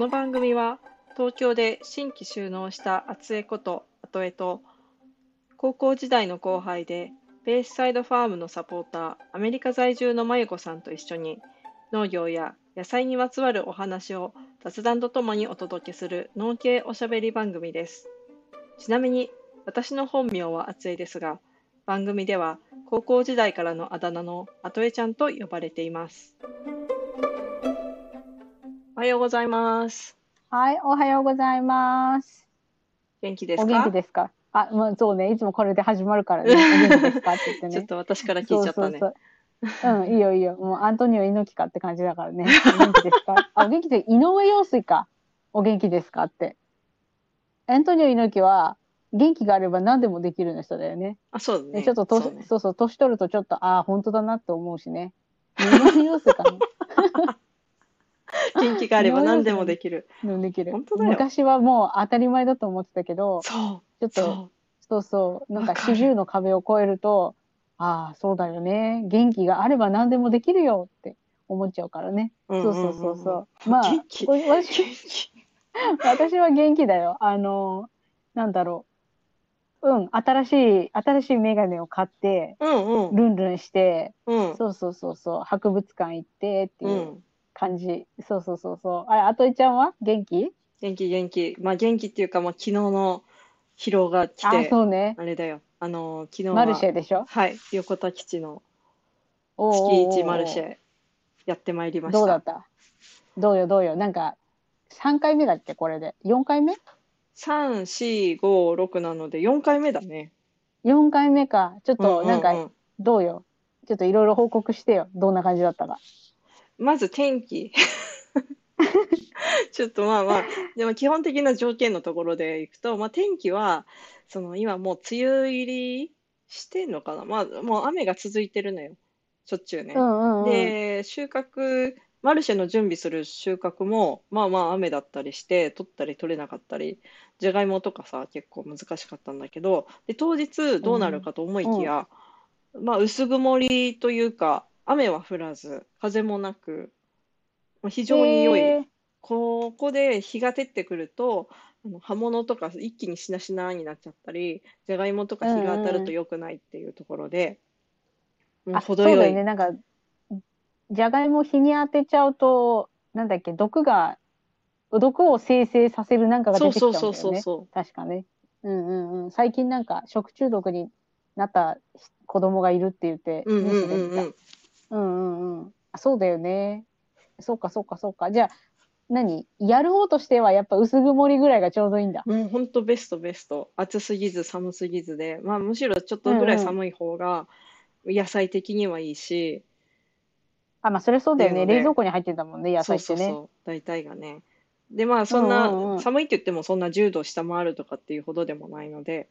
この番組は東京で新規就農した厚江こと後江と高校時代の後輩でベースサイドファームのサポーターアメリカ在住のまゆこさんと一緒に農業や野菜にまつわるお話を雑談とともにお届けする農系おしゃべり番組です。ちなみに私の本名は厚江ですが番組では高校時代からのあだ名の後江ちゃんと呼ばれています。おはようございます。はい、おはようございます。元気ですか？お元気ですか？あ、まあ、そうね、いつもこれで始まるからね。お元気ですかって言ってね。ちょっと私から聞いちゃったね。そうそうそう。うん、いいよいいよ。もうアントニオ猪木かって感じだからね。お元気ですか？あ、お元気で、井上陽水か。お元気ですかって。アントニオ猪木は、元気があれば何でもできるの人だよね。あ、そうだね。でちょっととそうねそうそう、年取るとちょっと、ああ、本当だなって思うしね。井上陽水かな。元気があれば何でもできる。うんできる本当だよ昔はもう当たり前だと思ってたけど、そう。ちょっと、そそうそう、なんか四十の壁を越えると、ああ、そうだよね。元気があれば何でもできるよって思っちゃうからね。う。そうそうそうそう。まあ私元気。私は元気だよ。あの、なんだろう。うん、新しい、新しいメガネを買って、うんうん。ルンルンして、うん。そうそうそうそう、博物館行ってってう。いうん感じ。そうそうそうそう。あれ、あといちゃんは？元気？元気元気。まあ元気っていうか、まあ昨日の疲労が来あ、て、そうね。あれだよ。あの、昨日は、マルシェでしょ？はい、横田基地の月一マルシェやってまいりました。どうだった？どうよどうよ。なんか、3回目だっけ？これで。4回目？3、4、5、6なので4回目だね。?4 回目か。ちょっと、ううなんか、うどうよ？ちょっといろいろ報告してよ。どんな感じだったか。まず天気。ちょっとまあまあ、でも基本的な条件のところでいくと、まあ天気は、その今もう梅雨入りしてんのかな？まあもう雨が続いてるのよ。しょっちゅうね。うんうんうん。で、収穫、マルシェの準備する収穫も、まあまあ雨だったりして、取ったり取れなかったり、じゃがいもとかさ、結構難しかったんだけど、で、当日どうなるかと思いきや、まあ薄曇りというか、雨は降らず、風もなく、まあ非常に良い。へーここで日が照ってくると、あの葉物とか一気にしなしなになっちゃったり、じゃがいもとか日が当たると良くないっていうところで、もうあ、程よい。そうだよね。なんか、じゃがいも日に当てちゃうと、なんだっけ、毒が、毒を生成させるなんかが出てきちゃうんだよね。そうそうそうそう確かね。うんうんうん。最近なんか食中毒になった子供がいるって言って、うんうんニュースで見たうんうん。うんうんうん。あそうだよね。そうかそうかそうか。じゃあ、何？やる方としてはやっぱ薄曇りぐらいがちょうどいいんだ。もう本当ベストベスト。暑すぎず寒すぎずで、まあむしろちょっとぐらい寒い方が野菜的にはいいし、あ、まあそれそうだよね。っていうので冷蔵庫に入ってたもんね、野そう菜ってね。そうそう、大体がね。で、まあそんな、うんうんうん寒いって言ってもそんな10度下回るとかっていうほどでもないので、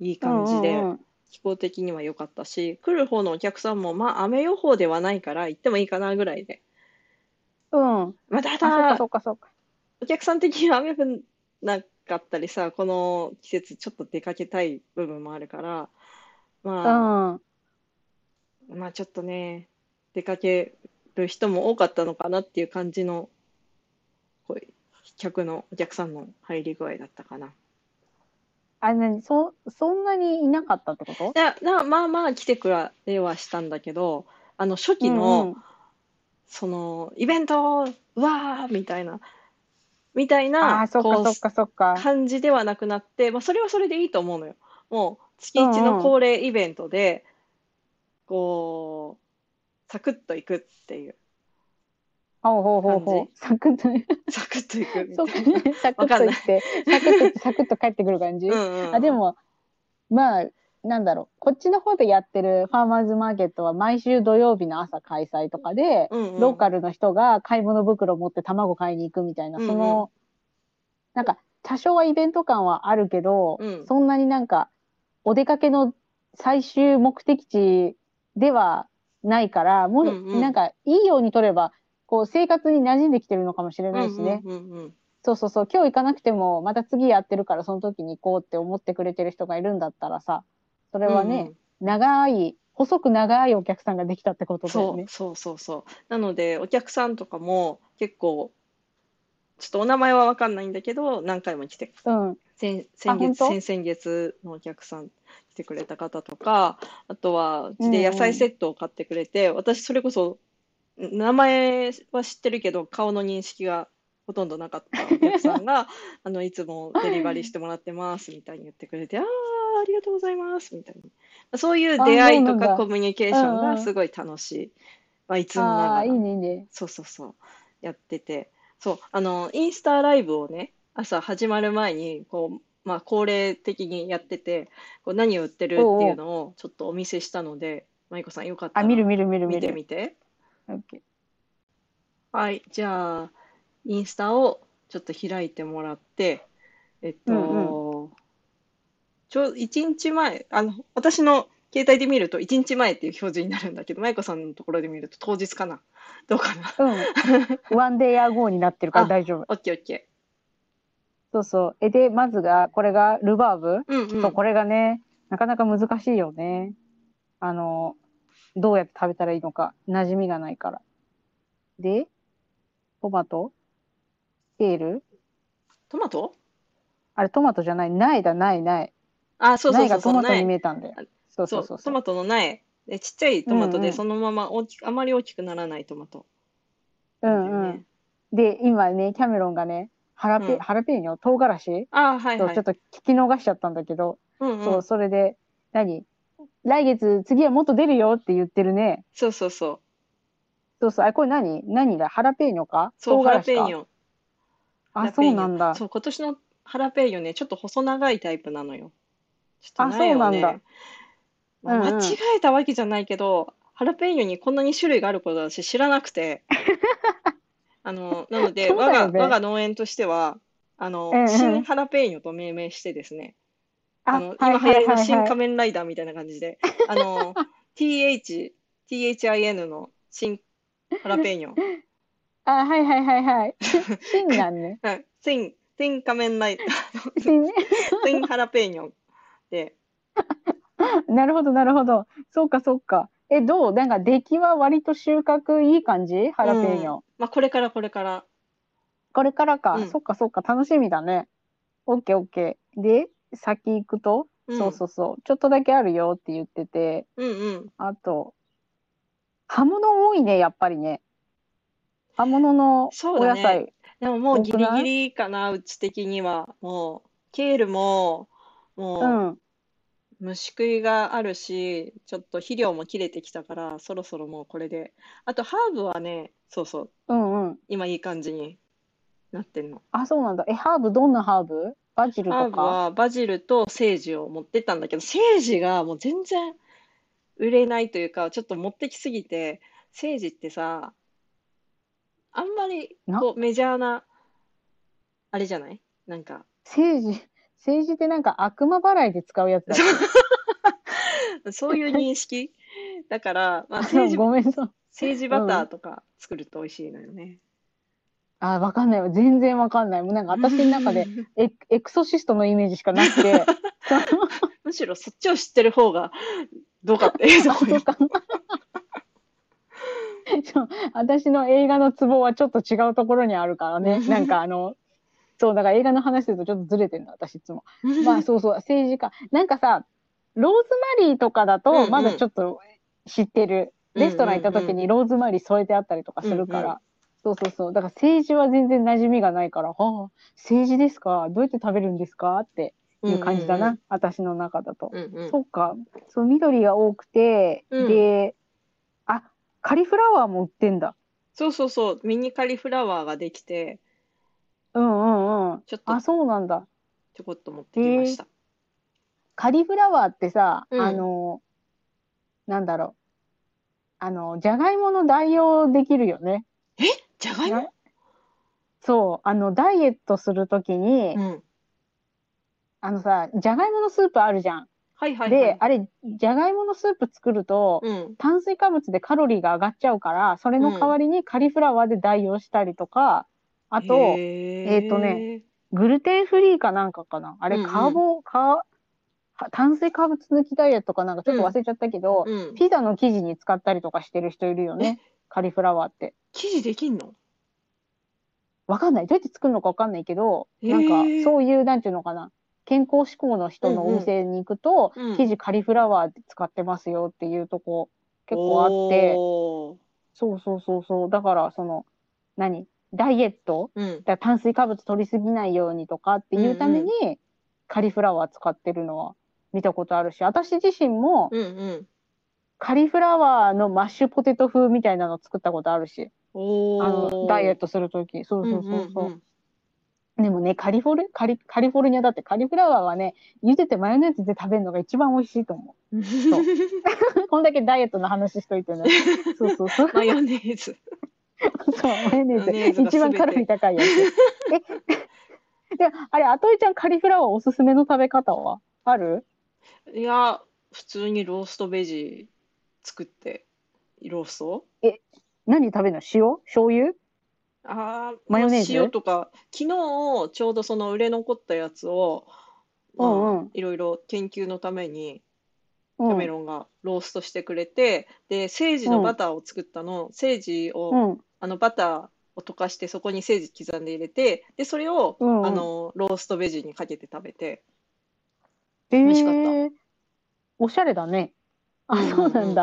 いい感じで、うんうんうん気候的には良かったし、来る方のお客さんも、まあ雨予報ではないから行ってもいいかなぐらいで。うん。まあただそ、うかそうか。お客さん的には雨降んなかったりさ、この季節ちょっと出かけたい部分もあるから、まあ、うん。まあちょっとね、出かける人も多かったのかなっていう感じの、こう客のお客さんの入り具合だったかな。あ、なに、そ、そんなにいなかったってこと？だだまあまあ来てくれはしたんだけど、あの初期うんの、うんそのイベント、うわーみたいな、みたいあなあ、そっかそっかそっか。感じではなくなって、まあ、それはそれでいいと思うのよ。もう月一の恒例イベントで、こう、サクッといくっていう、ほうほうほうほ感う。サクッと、サクッといくみそたいな。う。サクッといって、サクッといって、サクッと帰ってくる感じ？うんうんあ、でも、まあ、なんだろう。こっちの方でやってるファーマーズマーケットは毎週土曜日の朝開催とかで、うんうん。ローカルの人が買い物袋を持って卵買いに行くみたいな、うんうん。その、なんか、多少はイベント感はあるけど、うん。そんなになんか、お出かけの最終目的地ではないから、もう、うんうん。なんか、いいように取れば、こう、生活に馴染んできてるのかもしれないしね。うんうんうんうんそうそうそう、今日行かなくても、また次やってるから、その時に行こうって思ってくれてる人がいるんだったらさ、それはね、長い、細く長いお客さんができたってことだよね。そうそうそうそう。なので、お客さんとかも結構、ちょっとお名前はわかんないんだけど、何回も来て、うん。先先月、先々月のお客さん来てくれた方とか、あとは、うちうんうんで野菜セットを買ってくれて、私それこそ、名前は知ってるけど、顔の認識がほとんどなかったお客さんが、あの、いつもデリバリーしてもらってます、みたいに言ってくれて、ああ、ありがとうございます、みたいな。そういう出会いとかコミュニケーションがすごい楽しい。まあ、いつもなああ、いいがら。ね、いいね。そうそうそう、やってて、そう、あの、インスタライブをね、朝始まる前に、こう、まあ、恒例的にやってて、こう何を売ってるっていうのをちょっとお見せしたので、まいこさんよかったあ、ら見る見る見る見見てる。みて。オッケーはい、じゃあ、インスタをちょっと開いてもらって、えっと、うんちょ、1日前、あの、私の携帯で見ると1日前っていう表示になるんだけど、まいこさんのところで見ると当日かな？どうかな？うん。ワンデイアゴーになってるからあ大丈夫。オッケーオッケそうそう。え、で、まずが、これがルバーブ？ー。うんうん。そう、これがね、なかなか難しいよね。あの、どうやって食べたらいいのか、馴染みがないから。で、トマト？ケール？トマト？あれ、トマトじゃない。苗だ、苗、苗。あ、そうそう苗がトマトに苗見えたんだよ。そうそそううそうそう。トマトの苗。でちっちゃいトマトでそのまま大きく、あまり大きくならないトマト。うんうん。で、今ね、キャメロンがね、ハラペ、うんハラペーニョ、唐辛子？あはいはい。ちょっと聞き逃しちゃったんだけど、うんうんそう、それで、何？来月、次はもっと出るよって言ってるね。そうそうそう。そうそう、あ、これ何？何だ？ハラペーニョか？そう、ハラペーニョ。ハあ、そうなんだ。そう、今年のハラペーニョね、ちょっと細長いタイプなのよ。ちょっとあ苗をそうなんだ。うんうん。間違えたわけじゃないけど、ハラペーニョにこんなに種類があることは私知らなくて、あの、なので、そうだ我が、我が農園としては、あの、うんうん。新ハラペーニョと命名してですね、あの、はい今流行りの新仮面ライダーみたいな感じで、あの、TH、THIN の新ハラペーニョ。あ、はいはいはいはい。新なんね。はい。新、新仮面ライダー、新ね。新ハラペーニョで、なるほどなるほど。そうかそうか。え、どう？なんか出来は割と収穫いい感じ？ハラペーニョ。まあ、これからこれから。これからか。うんそっかそっか。楽しみだね。オッケーオッケー。で、先行くと、うんそうそうそう。ちょっとだけあるよって言ってて、うんうん。あと、葉物多いね、やっぱりね。葉物のお野菜。でももうギリギリかな、うち的には。もう、ケールも、もう、うん。虫食いがあるし、ちょっと肥料も切れてきたから、そろそろもうこれで。あと、ハーブはね、そうそう、うんうん。今いい感じになってんの。あ、そうなんだ。え、ハーブどんなハーブ？バジルとか？ブはバジルとセージを持ってったんだけど、セージがもう全然売れないというか、ちょっと持ってきすぎて、セージってさ、あんまりなこうメジャーな、あれじゃない？なんか、政治、政治ってなんか悪魔払いで使うやつだっ そういう認識？だから、まあ、た。セージ、ごめんそう。セージバターとか作ると美味しいのよね。あ、わかんないわ。全然わかんない。もうなんか私の中で エエクソシストのイメージしかなくて。むしろそっちを知ってる方がどうかっていうと あ、ころ私の映画のツボはちょっと違うところにあるからね。なんかあの、そう、だから映画の話するとちょっとずれてるの、私いつも。まあそうそう、政治家。なんかさ、ローズマリーとかだうんうんとまだちょっと知ってる。レストラン行った時にローズマリー添えてあったりとかするから。うんうんそうそうそう。だから政治は全然馴染みがないから、はあ、政治ですか？どうやって食べるんですか？っていう感じだな。私の中だと。うんうん。そっか。そう、緑が多くて、うんで、あ、カリフラワーも売ってんだ。そうそうそう、ミニカリフラワーができて、うんうんうん。ちょっとあ、そうなんだ。ちょこっと持ってきました。カリフラワーってさ、うんあの、なんだろう。あの、じゃがいもの代用できるよね。じゃがいも？なそう、あの、ダイエットするときに、うん。あのさ、じゃがいものスープあるじゃん。はいはいはい。で、あれ、じゃがいものスープ作ると、うん。炭水化物でカロリーが上がっちゃうから、それの代わりにカリフラワーで代用したりとか、あと、えーとね、グルテンフリーかなんかかな。あれ、うんうんカーボ、カー、炭水化物抜きダイエットかなんかちょっと忘れちゃったけど、うん。ピザの生地に使ったりとかしてる人いるよね。カリフラワーって。生地できんの？わかんない。どうやって作るのかわかんないけど、なんかそういう、なんていうのかな。健康志向の人のお店に行くと、うん生地カリフラワー使ってますよっていうとこ結構あって、そうそうそうそう。だから、その、何？ダイエット？うん。だ炭水化物取りすぎないようにとかっていうために、カリフラワー使ってるのは見たことあるし、私自身もうんうん。カリフラワーのマッシュポテト風みたいなの作ったことあるし、おあの、ダイエットトするとき。そうそうそうそう。んんんでもね、カリフォル、カリ、カリフォルニアだってカリフラワーはね、茹でてマヨネーズで食べるのが一番美味しいと思う。こんだけダイエットの話しといてね。そうそうそう。マヨネーズ。そう、マヨネーーズ。一番カロリー高いやつ。え、で、あれ、あといちゃんカリフラワーおすすめの食べ方は？ある？いや、普通にローストベジ作って、ロースト？何食べるの？塩？醤油？ああ、マヨネーズ？塩とか、昨日ちょうどその売れ残ったやつを、まあうんうん。いろいろ研究のためにキうん。ャメロンがローストしてくれて、で、セージのバターを作ったの、セージを、うん。あのバターを溶かしてそこにセージ刻んで入れて、で、それを、うん。うんあのローストベジにかけて食べて、え美味しかった。ー、おしゃれだね。あ、うんうんうん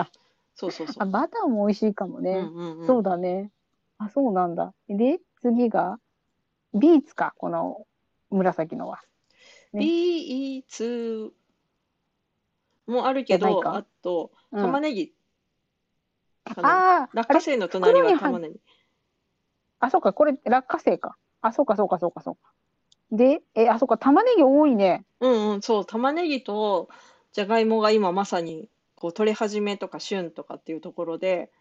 そう。そうそうそあ、う。バターも美味しいかもね。うんうんうんそうだね。あ、そうなんだ。で、次が、ビーツか、この紫のは。ねビーツもあるけど、あと、うん玉ねぎかな。ああ、落花生の隣は玉ねぎ。あ、そうか、これ、落花生か。あ、そうか、そうか、そうか、そうか。で、え、あ、そうか、玉ねぎ多いね。うんうん、そう、玉ねぎとじゃがいもが今まさにこう取れ始めとか旬とかっていうところで、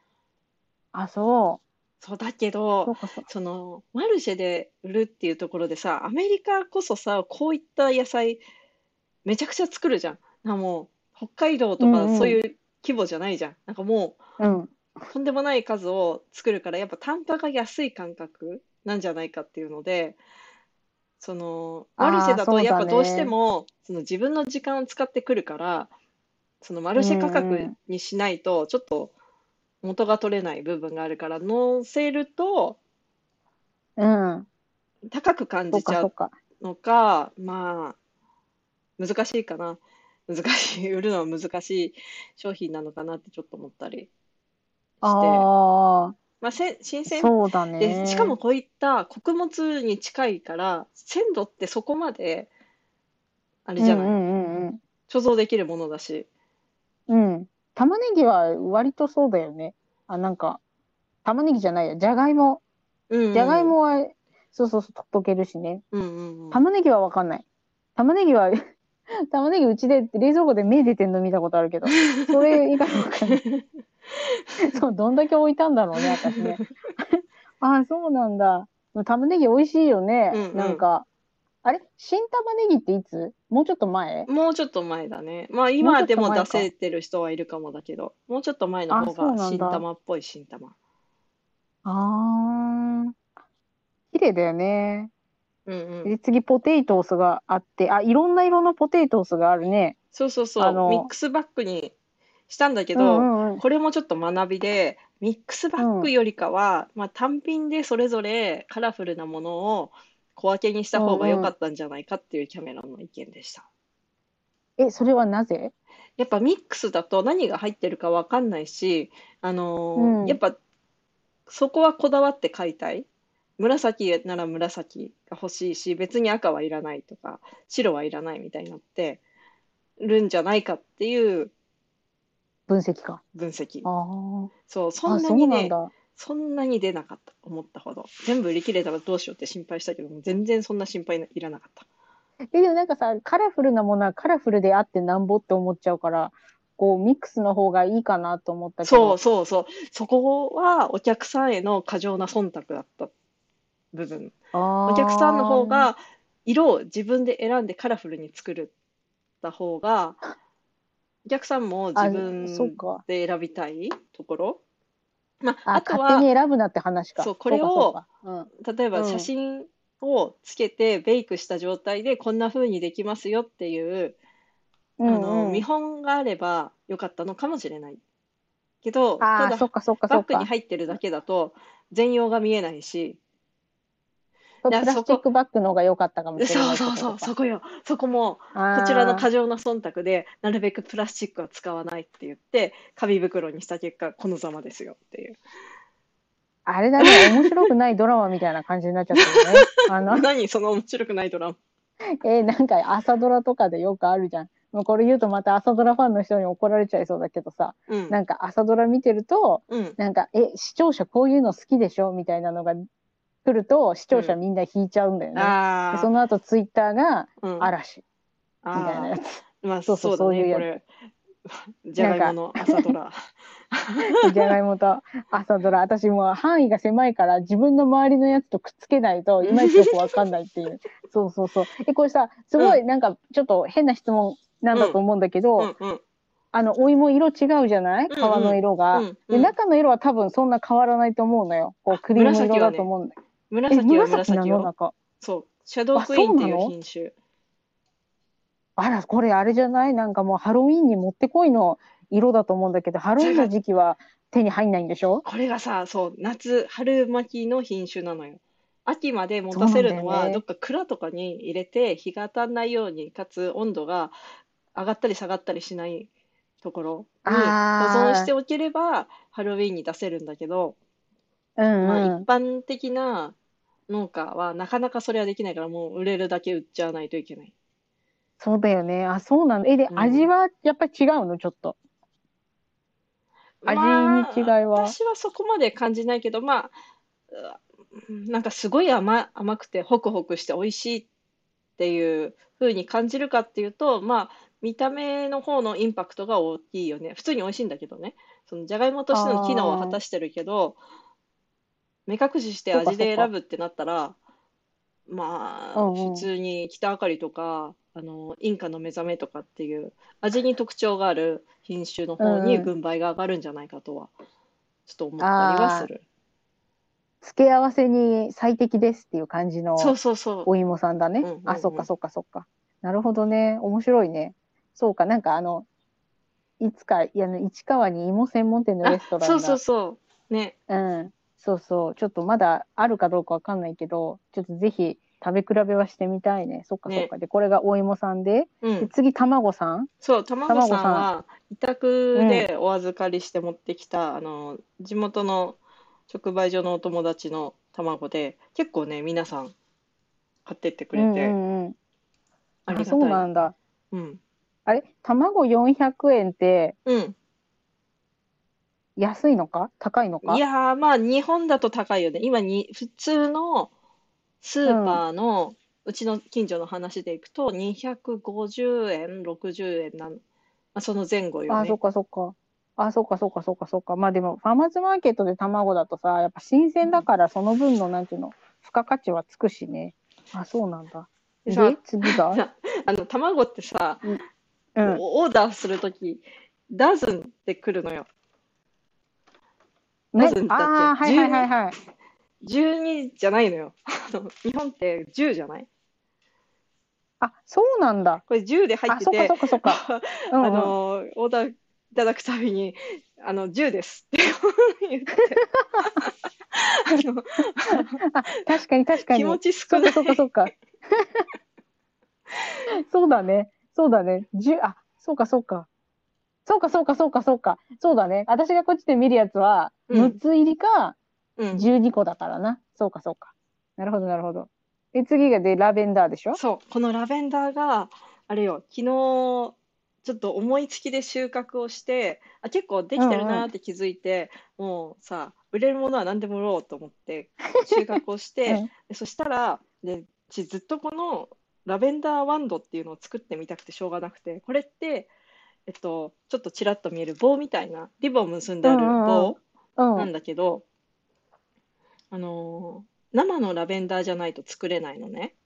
あ、そそうだけう。そどう、か、そうか。そのマルシェで売るっていうところでさ、アメリカこそさ、こういった野菜めちゃくちゃ作るじゃん。なもう北海道とかそういう規模じゃないじゃん。なんかもうん。うとんでもない数を作るから、やっぱ単価が安い感覚なんじゃないかっていうので、そのマルシェだとやっぱどうしてねもその自分の時間を使ってくるから、そのマルシェ価格にしないとちょっと元が取れない部分があるから、乗せるとうん。高く感じちゃそう。のか、まあ、難しいかな。難しい、売るのは難しい商品なのかなってちょっと思ったりして。あまあ、せ新あ、鮮そうだで、ね。しかもこういった穀物に近いから、鮮度ってそこまで、あれじゃない、うんうんうん貯蔵できるものだし。うん。うん。玉ねぎは割とそうだよね。あ、なんか、玉ねぎじゃないや。じゃがいも。うんうんじゃがいもは、そうそうそう、溶けるしね。うんうんうん。玉ねぎはわかんない。玉ねぎは、玉ねぎうちで冷蔵庫で芽出てんの見たことあるけど、それ以外わかんない。そう、どんだけ置いたんだろうね、私ね。あ、そうなんだ。玉ねぎ美味しいよね。うんうんなんか、あれ？新玉ねぎっていつ？もうちょっと前？もうちょっと前だね。まあ今でも出せてる人はいるかもだけど、もうちょっと前の方あそうなんだが新玉っぽい新玉。あー。綺麗だよね。うんうん。で、次、ポテイトースがあって、あ、いろんな色のポテイトースがあるね。そうそうそう。あのミックスバッグにしたんだけうど、んうんうん。これもちょっと学びで、ミックスバッグよりかは、まあ単品でそれぞれカラフルなものを小分けにした方が良かったんじゃないかっていうキャメロンの意見でした。え、それはなぜ？やっぱミックスだと何が入ってるかわかんないし、あのーうんやっぱそこはこだわって買いたい。紫なら紫が欲しいし、別に赤はいらないとか、白はいらないみたいになってるんじゃないかっていう分析か。分析。あそう、そんなにね、そんなに出なかった、思ったほど。全部売り切れたらどうしようって心配したけども、全然そんな心配いらなかった。え、でもなんかさ、カラフルなものはカラフルであってなんぼって思っちゃうから、こう、ミックスの方がいいかなと思ったけそうど。そうそう。そこはお客さんへの過剰な忖度だった部分。あお客さんの方が色を自分で選んでカラフルに作るた方が、お客さんも自あ分。で選びたいところ。まあ、あ、あと勝手には、選ぶなって話か。そうこれをそうかそうか例えばうん写真をつけてベイクした状態でこんな風にできますよっていう、うん。あの、うんうん見本があればよかったのかもしれない。けど、ああ、ただそっかそっかそっか。バッグに入ってるだけだと全容が見えないし、プラスチックバッグの方が良かったかもしれなそうい。そうそう、そこよ。そこも、こちらの過剰な忖度で、なるべくプラスチックは使わないって言って、紙袋にした結果、このざまですよっていう。あれだね、面白くないドラマみたいな感じになっちゃったよね。あの、何その面白くないドラマ。えーなんか朝ドラとかでよくあるじゃん。もうこれ言うとまた朝ドラファンの人に怒られちゃいそうだけどさ、うん。なんか朝ドラ見てると、うん。なんか、え、視聴者こういうの好きでしょみたいなのが来ると、視聴者みんな引いちゃうんだよね。ああ。でその後ツイッターがうん、嵐みたいなやあつ。ーまあ、そそうそうそういうやつ。じゃがいもの朝ドラ。じゃがいもと朝ドラ。私もう範囲が狭いから自分の周りのやつとくっつけないといまいちよくわかんないっていう。そうそうそう。え、これさ、すごいなんかちょっと変な質問なんだと思うんだけど、うんうん。あの、お芋色違うじゃない？皮うんうんの色が、うんうんで。中の色は多分そんな変わらないと思うのよ。こうクリーム色だと思うんだよ。え、紫は紫な。の？中。そう。シャドークイーンっていう品種。あら、これあれじゃない？なんかもうハロウィンにもってこいの色だと思うんだけど、ハロウィンの時期は手に入んないんでしょ？これがさ、そう、夏、春巻きの品種なのよ。秋まで持たせるのは、ねどっか蔵とかに入れて、日が当たんないように、かつ温度が上がったり下がったりしないところに保存しておければ、ハロウィンに出せるんだけど、うんまあ、うん一。般的な農家はなかなかそれはできないから、もう売れるだけ売っちゃわないといけない。そうだよね。あ、そうなんだ。え、で、うん味はやっぱり違うの？ちょっと。味に違いあ私はそこまで感じないけど、まあ、うなんかすごい甘、甘くてホクホクして美味しいっていう風に感じるかっていうと、まあ、見た目の方のインパクトが大きいよね。普通に美味しいんだけどね。そのじゃがいもとしての機能は果たしてるけど、目隠しして味で選ぶってなったら、まあ、うんうん普通に北あかりとか、あの、インカの目覚めとかっていう味に特徴がある品種の方にう軍配が上がるんじゃないかとは、ちょっと思ったりはする。付け合わせに最適ですっていう感じのそうそうそう。お芋さんだね。うんうんうんあ、そっかそっかそっか。なるほどね。面白いね。そうか、なんかあの、いつか、いや、ね、市川に芋専門店のレストランが。そうそうそう。ね。うん。そうそう。ちょっとまだあるかどうかわかんないけど、ちょっとぜひ食べ比べはしてみたいね。そっかそっか。で、これがお芋さんで、うん。で次、卵さん。そう、卵さん卵さんは、委託でお預かりして持ってきた、あの、地元の直売所のお友達の卵で、結構ね、皆さん買ってってくれて、うんうんありがたい。そうなんだ。うん。あれ？卵400円ってうん。安いのか？高いのか？いやー、まあ、日本だと高いよね。今に、普通のスーパーの、うちの近所の話でいくと、250円、60円なん、まあ、その前後よあ、ねそっ。かそっか。あ、そっかそっかそっかそっか。まあでも、ファーマーズマーケットで卵だとさ、やっぱ新鮮だからその分の、なんていうの、付加価値はつくしね。あ、そうなんだ。で次が？あの、卵ってさ、うん。オーダーするとき、ダズンってくるのよ。ねダズンだっけああ、はいはいはいはい。12じゃないのよ。あ の日本って10じゃない？あ、そうなんだ。これ10で入あ、ってそっかてそっかそっか。うんあうんの、オーダーいただくたびに、あの、10ですって 言って、あ確かに確かに。気持ち少ない。そっかそっか。そうだね。そうだね。じゅあ、そうかそうか。そうかそうかそうかそうか。そうだね。私がこっちで見るやつは、うん6つ入りかうん、12個だからな。そうかそうか。なるほどなるほど。で、次がで、ラベンダーでしょ？そう、このラベンダーが、あれよ、昨日、ちょっと思いつきで収穫をして、あ、結構できてるなーって気づいて、もうさ、売れるものは何でも売ろうと思って、収穫をして、うんでそしたら、で、ちずっとこのラベンダーワンドっていうのを作ってみたくてしょうがなくて、これって、えっと、ちょっとちらっと見える棒みたいな、リボン結んである棒うん。なんだけど、あのー生のラベンダーじゃないと作れないのね。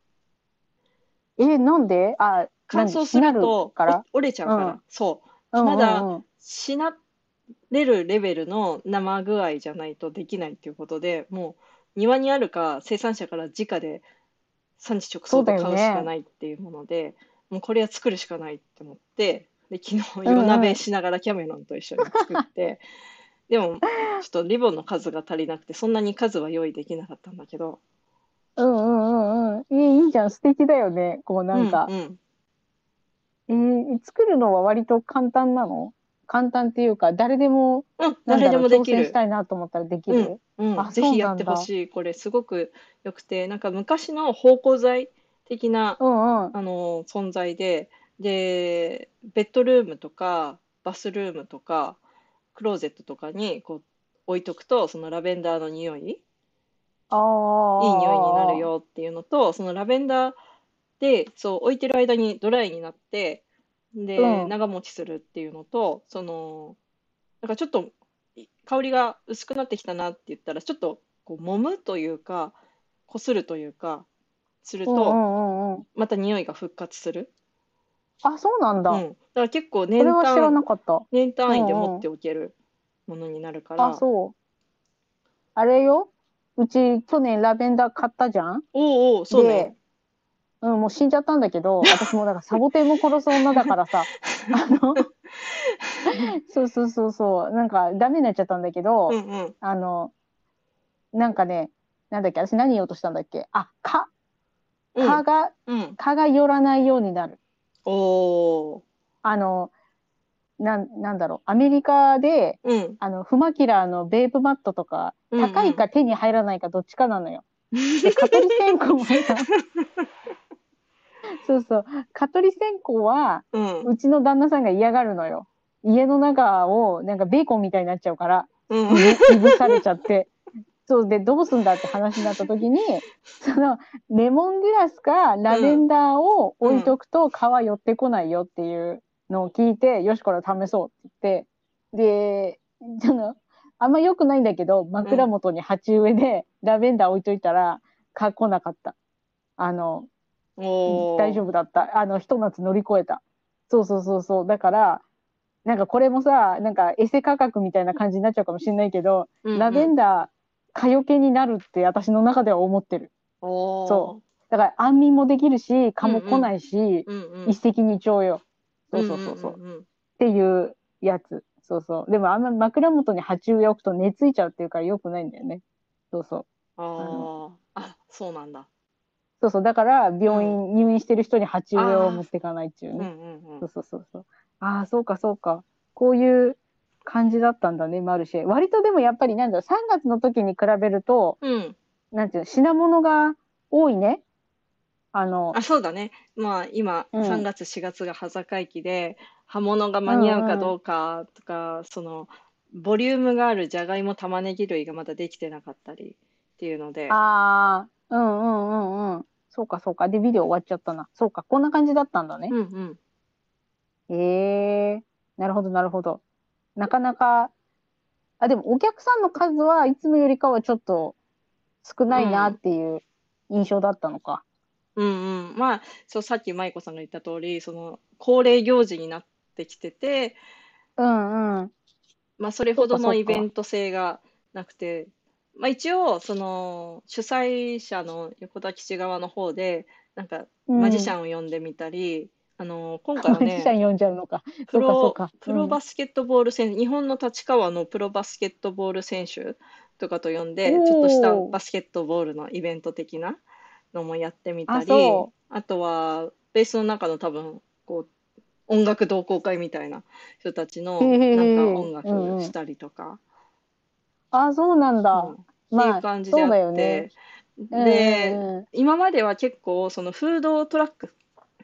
え、なんで？あ、乾燥すると折れちゃうから、うん。そう。うんまだしなれるレベルの生具合じゃないとできないっていうことで、もう庭にあるか生産者から直で産地直送で買うしかないっていうもので、もうこれは作るしかないって思って、で、昨日夜鍋しながらキャメロンと一緒に作って、でもちょっとリボンの数が足りなくて、そんなに数は用意できなかったんだけど、うんうんうんうん。いいいいじゃん、素敵だよね。こうなんかう、んえー作るのは割と簡単なの？簡単っていうか、誰でも、うん、誰でもできる挑戦し。たいなと思ったらできる？うん、あぜひやってほしい。これすごく良くて、なんか昔の芳香剤的な、うんうん。あの、存在で、で、ベッドルームとか、バスルームとか、クローゼットとかにこう置いとくと、そのラベンダーの匂い、いい。匂いになる。よっていうのと、そのラベンダーで、そう、置いてる間にドライになって、で、うん長持ちするっていうのと、その、なんかちょっとい香りが薄くなってきたなって言ったら、ちょっとこう揉むというか、こするというか、すると。また匂いが復活する。あ、そうなんだ。うん。だから結構そ年れは知らな単、かった。年単位でうんうん持っておけるものになるから。あ、そう。あれよ。うち去年ラベンダー買ったじゃんおうおう、そうね。うん、もう死んじゃったんだけど、私もだからサボテンも殺す女だからさ、あの、そうそうそうそう、なんかダメになっちゃったんだけど、うんうん。あの、なんかね、なんだっけ、私何言おうとしたんだっけ、あ、蚊、うん蚊が、うん。蚊が寄らないようになる。おー。あの、なん、なんだろう、アメリカで、うん。あの、フマキラーのベープマットとか、うんうん高いか手に入らないかどっちかなのよ。で、蚊取り線香はさ、そうそう、蚊取り線香は、うん。うちの旦那さんが嫌がるのよ。家の中をなんかベーコンみたいになっちゃうから、うん。いぶされちゃって。そうで、どうすんだって話になった時に、その、レモングラスかラベンダーを置いとくと蚊は寄ってこないよっていうのを聞いて、よし、これ試そうって言って、で、その、あんま良くないんだけど、枕元に鉢植えでラベンダー置いといたら、蚊来なかった。あの。大丈夫だった。あの、ひと夏乗り越えた。そうそうそうそう。だから、なんかこれもさ、なんかエセ価格みたいな感じになっちゃうかもしれないけど、うんうんラベンダー、蚊よけになるって私の中では思ってる。そだから安眠もできるし、蚊も来ないし、うんうん。一石二鳥よ。そうそうそうそう。んんんんっていうやつ。そうそう。でもあんま枕元に鉢植え置くと寝ついちゃうっていうから良くないんだよね。そうそう。ああ。あ、そうなんだ。そうそう。だから病院、入院してる人に鉢植えを持っていかないっていううんね。うんうん。そうそうそうそう。ああ、そうかそうか。こういう感じだったんだね、マルシェ。割とでもやっぱりなんだろう、3月の時に比べると、うん。なんていうの、品物が多いね。あの、あ、そうだね。まあ今、うん3月、4月が端境期で、葉物が間に合うかどうかとか、その、ボリュームがあるじゃがいも、玉ねぎ類がまだできてなかったりっていうので、ああ、うんうんうんうん。そうかそうか。で、ビデオ終わっちゃったな。そうか、こんな感じだったんだねう。んうん。へえなるほどなるほど。なかなか、あ、でもお客さんの数はいつもよりかはちょっと少ないなっていう印象だったのか。うんうん。まあ、そう、さっき舞子さんが言った通り、その、恒例行事になってきてて、うんうん。まあ、それほどのイベント性がなくて、まあ、一応、その、主催者の横田基地側の方で、なんか、うんマジシャンを呼んでみたり、あの、今回はね、ン呼んじゃうのか。プロ、か。プロバスケットボール選手、日本の立川のプロバスケットボール選手とかと呼んで、ちょっとしたバスケットボールのイベント的なのもやってみたあり、そあとは、ベースの中の多分、こう、音楽同好会みたいな人たちの、なんか音楽したりとか、あ、そうなんだ。うん。っていまあ、う感じでそうだあって、。うんで、今までは結構そのフードトラック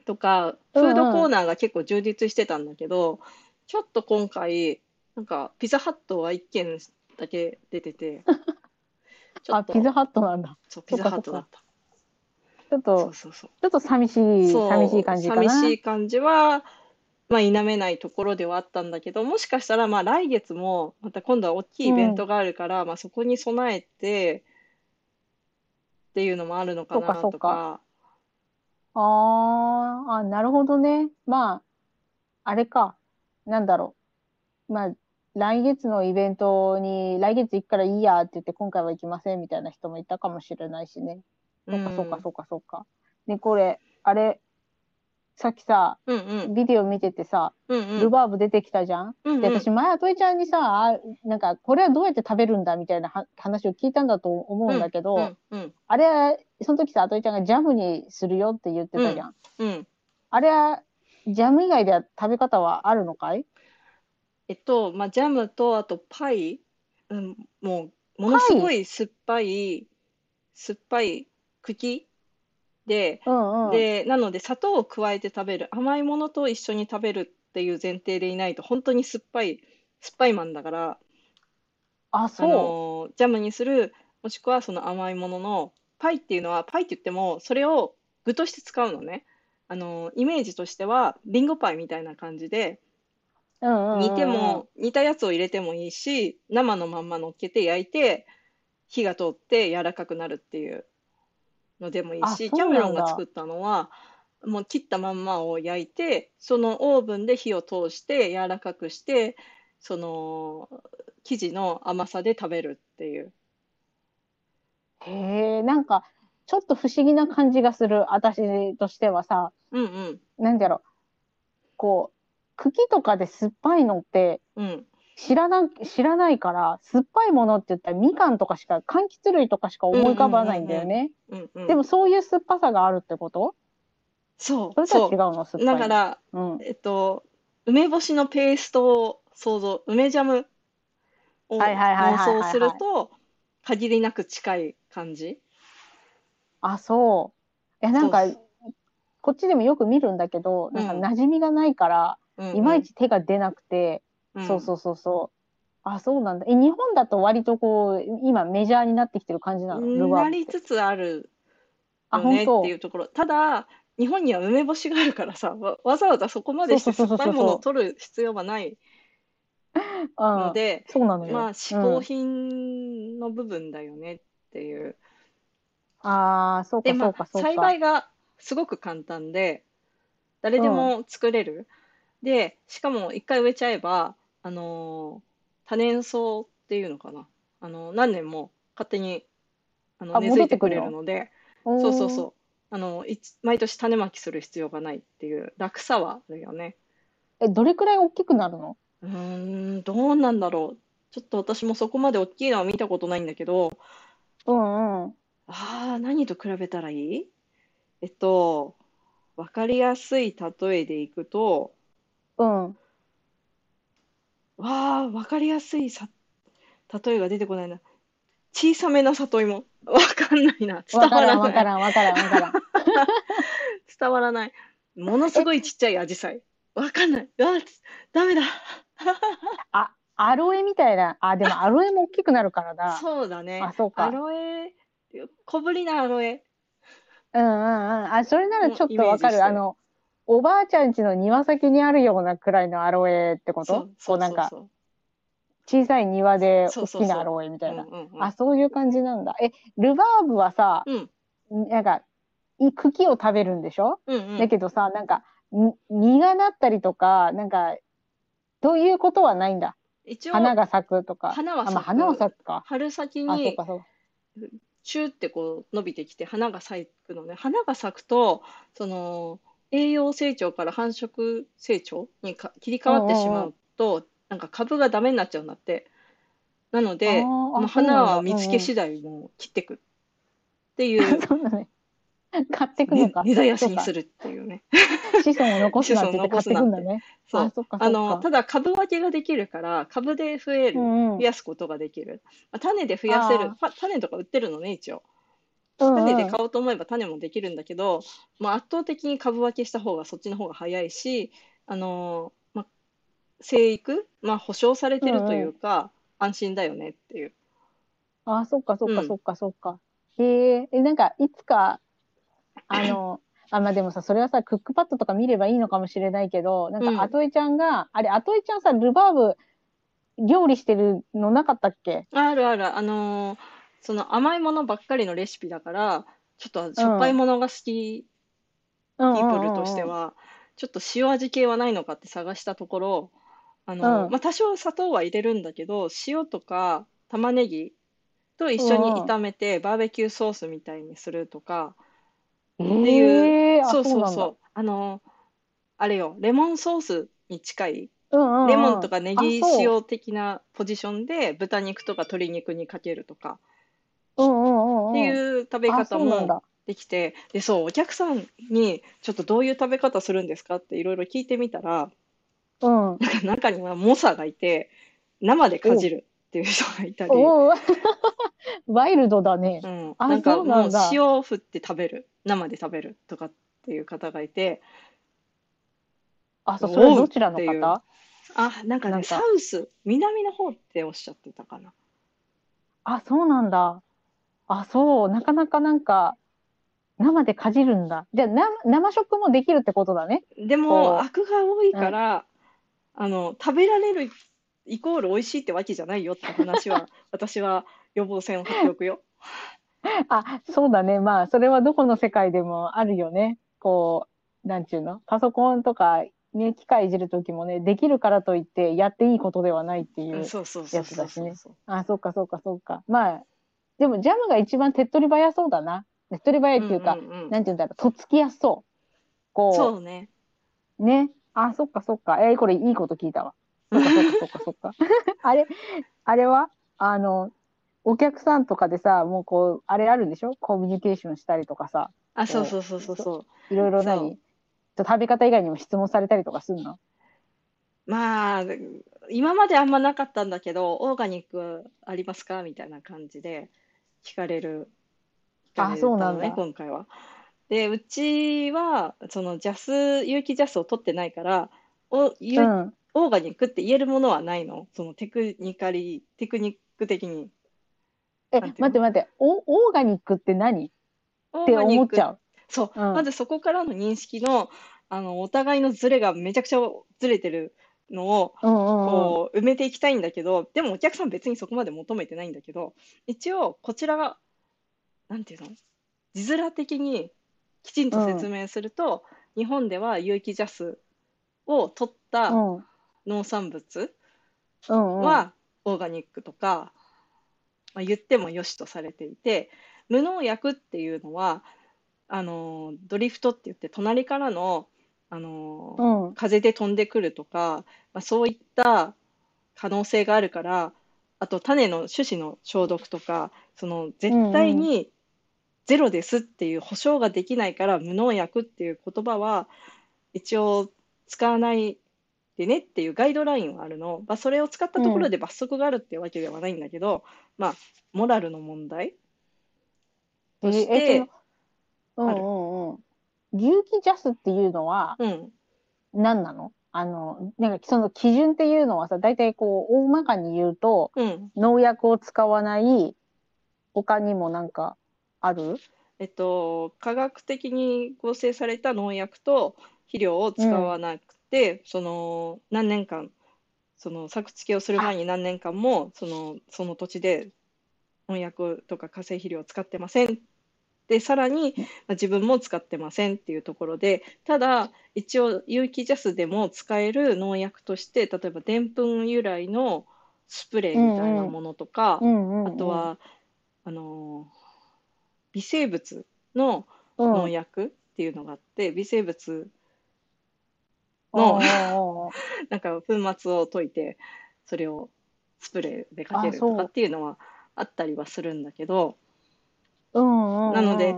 とかうんうん。フードコーナーが結構充実してたんだけど、ちょっと今回なんかピザハットは1軒だけ出ててちょ あ、っとピザハットなんだ。そうピザハットだった。そちょっとう、そうそう。ちょっと寂しい、そう寂しい感じかな。寂しい感じはまあ否めないところではあったんだけどもしかしたらまあ来月もまた今度は大きいイベントがあるから、まあそこに備えてっていうのもあるのかなとかあーあ、なるほどね。まあ、あれか。なんだろう。まあ、来月のイベントに、来月行くからいいやって言って、今回は行きませんみたいな人もいたかもしれないしね。そっか、そっか、そっか、そっか。で、これ、あれ、さっきさ、うんうん。ビデオ見ててさ、うんうん。ルバーブ出てきたじゃん？うんうんで、私、前、あとえちゃんにさ、あなんか、これはどうやって食べるんだみたいなは話を聞いたんだと思うんだけど、うんうんあれは、その時さ、あとえちゃんがジャムにするよって言ってたじゃん。うん。あれは、ジャム以外では食べ方はあるのかい？えっと、まあ、ジャムと、あとパイ、うん、もう、ものすごい酸っぱい、酸っぱい茎？で、うんうん。で、なので砂糖を加えて食べる、甘いものと一緒に食べるっていう前提でいないと、本当に酸っぱい、酸っぱいマンだから、あ、あそう。のジャムにする、もしくはその甘いものの、パイっていうのは、パイって言っても、それを具として使うのね。あのイメージとしては、リンゴパイみたいな感じで、うんうん煮ても、煮たやつを入れてもいいし、生のまんま乗っけて焼いて、火が通って柔らかくなるっていうのでもいいし、キャメロンが作ったのは、もう切ったまんまを焼いて、そのオーブンで火を通して柔らかくして、その生地の甘さで食べるっていう。へえ、なんか、ちょっと不思議な感じがする、私としてはさ、うんうんなんだろう、こう、茎とかで酸っぱいのってうん。知らな、知らないから、酸っぱいものって言ったらみかんとかしか、柑橘類とかしか思い浮かばないんだよね。でもそういう酸っぱさがあるってこと？そ、そうれとは。違うの、酸っぱいの。だから、うん。えっと、梅干しのペーストを想像、梅ジャムを妄想すると、限りなく近い感じ。あ、そう。いや、なんかこっちでもよく見るんだけど、なんかうん馴染みがないから、いまいち手が出なくて、うんそうそうそうそう。あ、そうなんだ。え、日本だと割とこう、今メジャーになってきてる感じなの？ルバーな。りつつあるあ、よねっていうところ。ただ、日本には梅干しがあるからさ、わ、わざわざそこまでして酸っぱいものを取る必要はないのうん。で、そうなのよ。まあ、嗜好うん品の部分だよねっていう。ああ、そうで、か、まあそうか、、そう栽か。培がすごく簡単で、誰でも作れる。で、しかも一回植えちゃえば、あのー多年草っていうのかな。あの何年も勝手にあのあ根付いてくれるので、そうそうそう。あの、毎年種まきする必要がないっていう楽さはあるよね。え、どれくらい大きくなるの？うーん、どうなんだろう。ちょっと私もそこまで大きいのは見たことないんだけど、うんうん。ああ、何と比べたらいい？えっと、わかりやすい例えでいくと、うん。わあ、わかりやすいさ、例えが出てこないな。小さめの里芋。わかんないな。伝わらない。からん、わからん、わからん。伝わらない。ものすごいちっちゃいアジサイ。わかんない。うわ、ダメだ。あ、アロエみたいな。あ、でもアロエも大きくなるからだ。そうだね。あそうかアロエ、小ぶりなアロエ。うんうんうん。あ、それならちょっとわかる。あの、おばあちゃん家の庭先にあるようなくらいのアロエってこと？そうこそううなんか、小さい庭で大きなアロエみたいな。あ、そういう感じなんだ。え、ルバーブはさ、うんなんか、い茎を食べるんでしょ？うんうんだけどさ、なんか、に実がなったりとか、なんか、ということはないんだ？一応、花が咲くとか。あ、花は咲くまあ、花は咲くか。春先あ、そうにか、そうか。シューってこう伸びてきて花が咲くのね。花が咲くと、その栄養成長から繁殖成長にか切り替わってしまうと、なんか株がダメになっちゃうんだって。なので、あーあもうそうなんだ花は見つけ次第もう切ってくっていう、そうだね。買ってくねのか。根絶やしにする。るっていうね。子孫を残すなんて言って買ってくんだね。そうあ、。そっかそっあの、か。ただ株分けができるから、株で増える、うんうん増やすことができる。まあ種で増やせるあ、パ種とか売ってるのね、一応。うんうん。種で買おうと思えば種もできるんだけど、まあ、圧倒的に株分けした方がそっちの方が早いし、あのまあ、生育、まあ、保証されてるというか、安心だよねっていう。あ、そっかそっうん。かそっかそっか。へえ、え、なんかいつか、あの、あ、まあでもさ、それはさ、クックパッドとか見ればいいのかもしれないけど、なんうん。か、アトエちゃんが、あれ、アトエちゃんさ、ルバーブ料理してるのなかったっけ？あるある、あのその甘いものばっかりのレシピだから、ちょっとしょっぱいものが好きうんピープルとしては、ちょっと塩味系はないのかって探したところ、あの、うん。まあ、多少砂糖は入れるんだけど、塩とか玉ねぎと一緒に炒めてバーベキューソースみたいにするとか、うん。っていうええあ、そうそう。そうそう。あの、あれよ、レモンソースに近い、うんうんうん。レモンとかネギ塩的なポジションで豚肉とか鶏肉にかけるとかうんうんうんうん。っていう食べあ方もそうなんだ。できて、で、そう、お客さんにちょっとどういう食べ方するんですかっていろいろ聞いてみたら、うん。なんか中には猛者がいて、生でかじるっていう人がいたり、おお。ワイルドだねう。ん、あなんかそうなんだもう塩を振って食べる、生で食べるとかっていう方がいて、あ、そう、それおうどちらのっていう方？あ、なんかね、なんかサウス、南の方っておっしゃってたかな。あ、そうなんだ。あ、そう、なかなかなんか、生でかじるんだ。じゃあ、な生食もできるってことだね。でこうも、アクが多いから、あの、食べられるイコール美味しいってわけじゃないよって話は、私は予防線を張っておくよ。あ、そうだね。まあ、それはどこの世界でもあるよね。こう、なんちゅうの？パソコンとか、ね、機械いじるときもね、できるからといって、やっていいことではないっていう。そうそうそうそうやつだしねそう。あ、そうか、そうか、そうか。まあ、でも、ジャムが一番手っ取り早そうだな。手っ取り早いっていうか、んんうんなんていうんだろう、とっつきやすそう。こう、そうね。ね。あ、そっかそっか。えーこれいいこと聞いたわ。そっかそっかそっかそっか。あれ、あれは？あの、お客さんとかでさ、もうこう、あれあるんでしょ？コミュニケーションしたりとかさ、あ、そうそうそうそうそう。いろいろ何？食べ方以外にも質問されたりとかするの？まあ、今まであんまなかったんだけど、オーガニックありますか？みたいな感じで聞かれる、聞かあれそうなんだたのね、今回は。で、うちは、そのジャス、有機ジャスを取ってないから、お、有うん。オーガニックって言えるものはないの？そのテクニカリ、テクニック的に。え、待って待って、おオーガニックって何？って思っちゃう。そう、うんまずそこからの認識の、あの、お互いのズレがめちゃくちゃずれてるのを。こう埋めていきたいんだけど、でもお客さん別にそこまで求めてないんだけど、一応こちらが、なんていうの？字面的にきちんと説明すると、日本では有機ジャスを取ったうん農産物。はオーガニックとか、まあ、言ってもよしとされていて、無農薬っていうのは、あのドリフトって言って隣からの、あのうん。風で飛んでくるとか、まあ、そういった可能性があるから、あと種の種子の消毒とか、その絶対にゼロですっていう保証ができないから、無農薬っていう言葉は一応使わないでねっていうガイドラインはあるの。まあ、それを使ったところで罰則があるっていうわけではないんだけど、まあ、モラルの問題としええて、そのうんうんうん。有機ジャスっていうのはうん、何なの？あの、なんかその基準っていうのはさ、大体こう、大まかに言うと、うん。農薬を使わない、他にもなんかある？えっと、科学的に合成された農薬と肥料を使わなくて、その何年間、その作付けをする前に何年間もそのその土地で農薬とか化成肥料を使ってません。で、さらに、まあ自分も使ってませんっていうところで、ただ、一応、有機ジャスでも使える農薬として、例えば、でんぷん由来のスプレーみたいなものとか、うんうんうん。あとは、あのー微生物のうん、農薬っていうのがあって、微生物のの なんか粉末を溶いてそれをスプレーでかけるとかっていうのはあったりはするんだけどうんうんうん、なので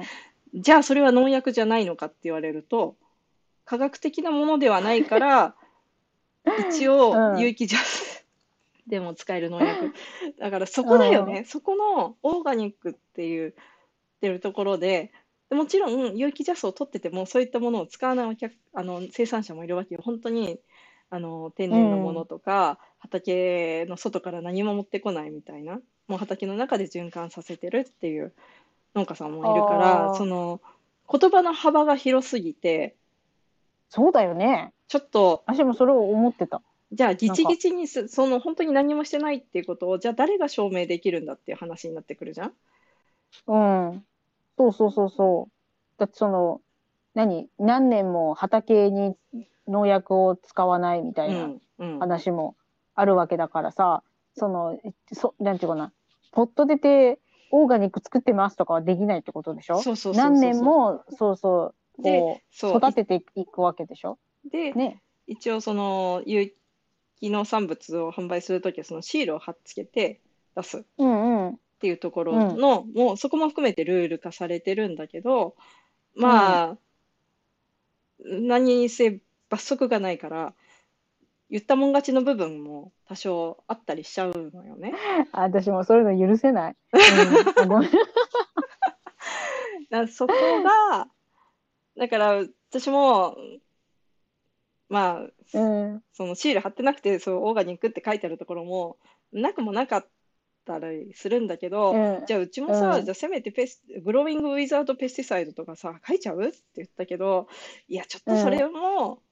じゃあそれは農薬じゃないのかって言われると科学的なものではないから 一うん。応有機ジャス でも使える農薬。だからそこだよね、そこのオーガニックっていうってるところでもちろん有機ジャスを取っててもそういったものを使わないお客あの生産者もいるわけよ。本当にあの天然のものとか、畑の外から何も持ってこないみたいなもう畑の中で循環させてるっていう農家さんもいるかあらーその言葉の幅が広すぎてそうだよね。ちょっと私もそれを思ってた。じゃあギチギチにすその本当に何もしてないっていうことをじゃあ誰が証明できるんだっていう話になってくるじゃん？うん。そうそうそうそう。だってその、何？何年も畑に農薬を使わないみたいなうんうん話もあるわけだからさ、その、そなんていうかな、ポットでてオーガニック作ってますとかはできないってことでしょ？そうそうそうそう何年も、そうそう、でこう、そう育てていくわけでしょ？で、ね。一応その有機農産物を販売するときはそのシールを貼っつけて出す。っうんうん。ていうところの、もうそこも含めてルール化されてるんだけど、まあ、何にせ罰則がないから、言ったもん勝ちの部分も多少あったりしちゃうのよね。あ私もそういうの許せない。うんあごめん。だからそこが、だから私も、まあ、うん。そのシール貼ってなくて、そう、オーガニックって書いてあるところも、なくもなかったりするんだけど、うんじゃあうちもさ、うんじゃあせめてペス、グローイングウィザードペスティサイドとかさ、書いちゃう？って言ったけど、いや、ちょっとそれも、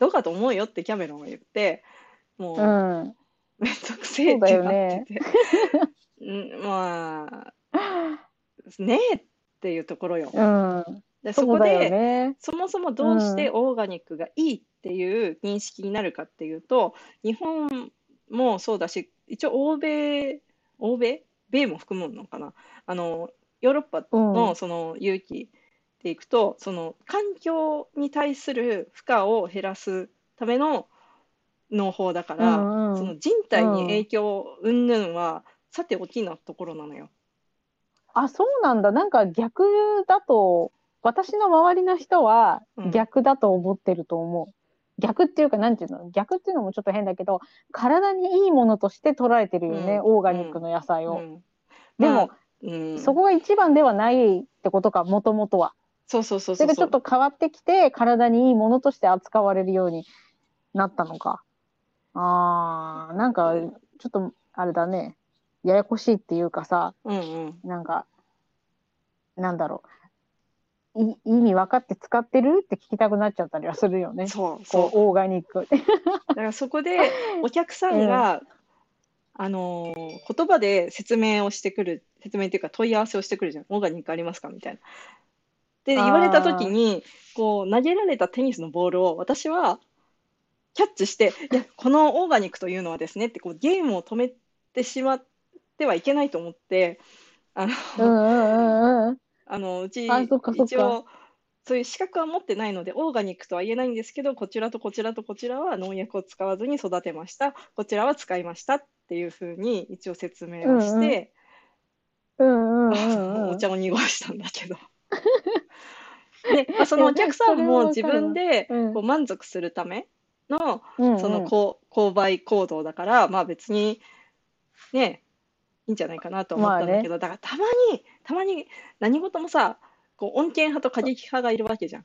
どうかと思うよってキャメロンは言って、もう、うん。めんどくせえってなってて、うん、まあ、ねえっていうところよ。うん。で、そこで、ね。そもそもどうしてオーガニックがいいっていう認識になるかっていうと、日本もそうだし、一応欧米、欧米？米も含むのかな？あの、ヨーロッパうんのその有機でいくと、その環境に対する負荷を減らすための農法だから、うんうんその人体に影響云々はさておきなところなのよ。あ、そうなんだ。なんか逆だと、私の周りの人はうん逆だと思ってると思う。逆っていうか、なんていうの？逆っていうのもちょっと変だけど、体にいいものとして捉えてるよね、うんオーガニックの野菜を。うんうん、そこが一番ではないってことか、もともとは。そうそうそうそれそうがちょっと変わってきて、体にいいものとして扱われるようになったのか。あー、なんか、ちょっと、あれだね。ややこしいっていうかさ、うんうん。なんか、なんだろう。い意味分かって使ってるって聞きたくなっちゃったりはするよね。そうそうこう、オーガニック。だからそこでお客さんが、あのー言葉で説明をしてくる、説明っていうか問い合わせをしてくるじゃん。オーガニックありますか？みたいな。で、言われた時に、こう、投げられたテニスのボールを私はキャッチして、いや、このオーガニックというのはですねって、こう、ゲームを止めてしまってはいけないと思って、あの、うち、一応、そういう資格は持ってないので、オーガニックとは言えないんですけど、こちらとこちらとこちらは農薬を使わずに育てました。こちらは使いましたっていうふうに一応説明をして、うんうんあうんうん。の お茶を濁したんだけど。で、まあ、そのお客さんも自分でうんこう満足するためのうんうんそのこう購買行動だから、まあ別にね、いいんじゃないかなと思ったんだけど、だからたまに、たまに何事もさ、こう穏健派と過激派がいるわけじゃん。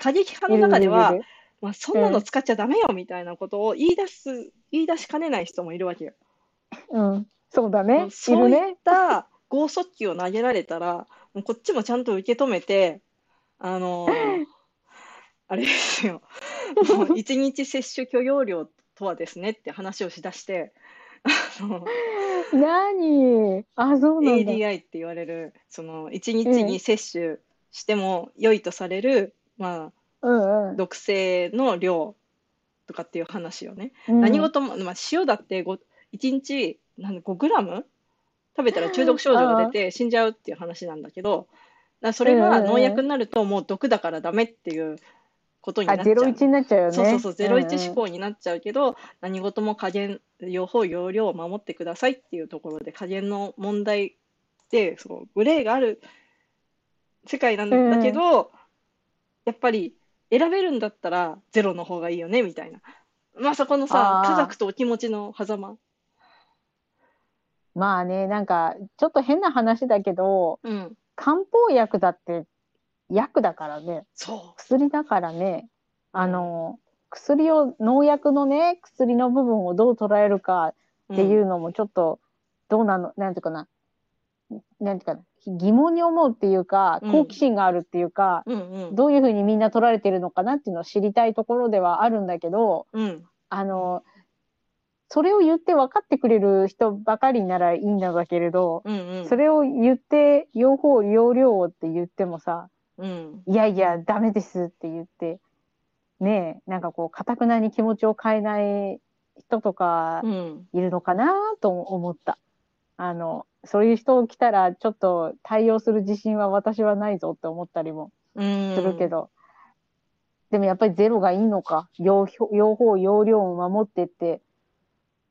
過激派の中では、まあ、そんなの使っちゃダメよみたいなことを言い出す、言い出しかねない人もいるわけよ。うん。そうだね。いそういっ。た剛速球を投げられたら、こっちもちゃんと受け止めて、あのーあれですよ、一日摂取許容量とはですねって話をしだして、あの何？あ、そうなんだ。ADI って言われる、その一日に摂取しても良いとされる、まあ、うんうん。毒性の量とかっていう話をね、うん。何事も、まあ、塩だってご1日なん5グラム？食べたら中毒症状が出て死んじゃうっていう話なんだけど、だそれが農薬になるともう毒だからダメっていうことになあ、っちゃう。ゼロ一になっちゃうよね。そうそうそう、ゼロ一思うん考になっちゃうけど、何事も加減、用法、用量を守ってくださいっていうところで、加減の問題で、そうグレーがある世界なんだけど、やっぱり選べるんだったらゼロの方がいいよね、みたいな。まあそこのさ、あー科学とお気持ちの狭間。まあね、なんか、ちょっと変な話だけど、うん。漢方薬だって薬だからね、そ薬だからね、あの、薬を、農薬のね、薬の部分をどう捉えるかう。っていうのもちょっと、どうなの、なんていうかな、なんていうかな、疑問に思うっていうか、うん好奇心があるっていうか、うんうん。どういうふうにみんな捉えてるのかなっていうのを知りたいところではあるんだけど、うん。あの、それを言って分かってくれる人ばかりならいいんだけれど、うんうん。それを言って、用法、用量をって言ってもさ、うん。いやいや、ダメですって言って、ねえ、なんかこう、かたくなに気持ちを変えない人とかうん。いるのかなと思った。あの、そういう人来たら、ちょっと対応する自信は私はないぞって思ったりもうん。するけど。でもやっぱりゼロがいいのか。用法、用法、用量を守ってって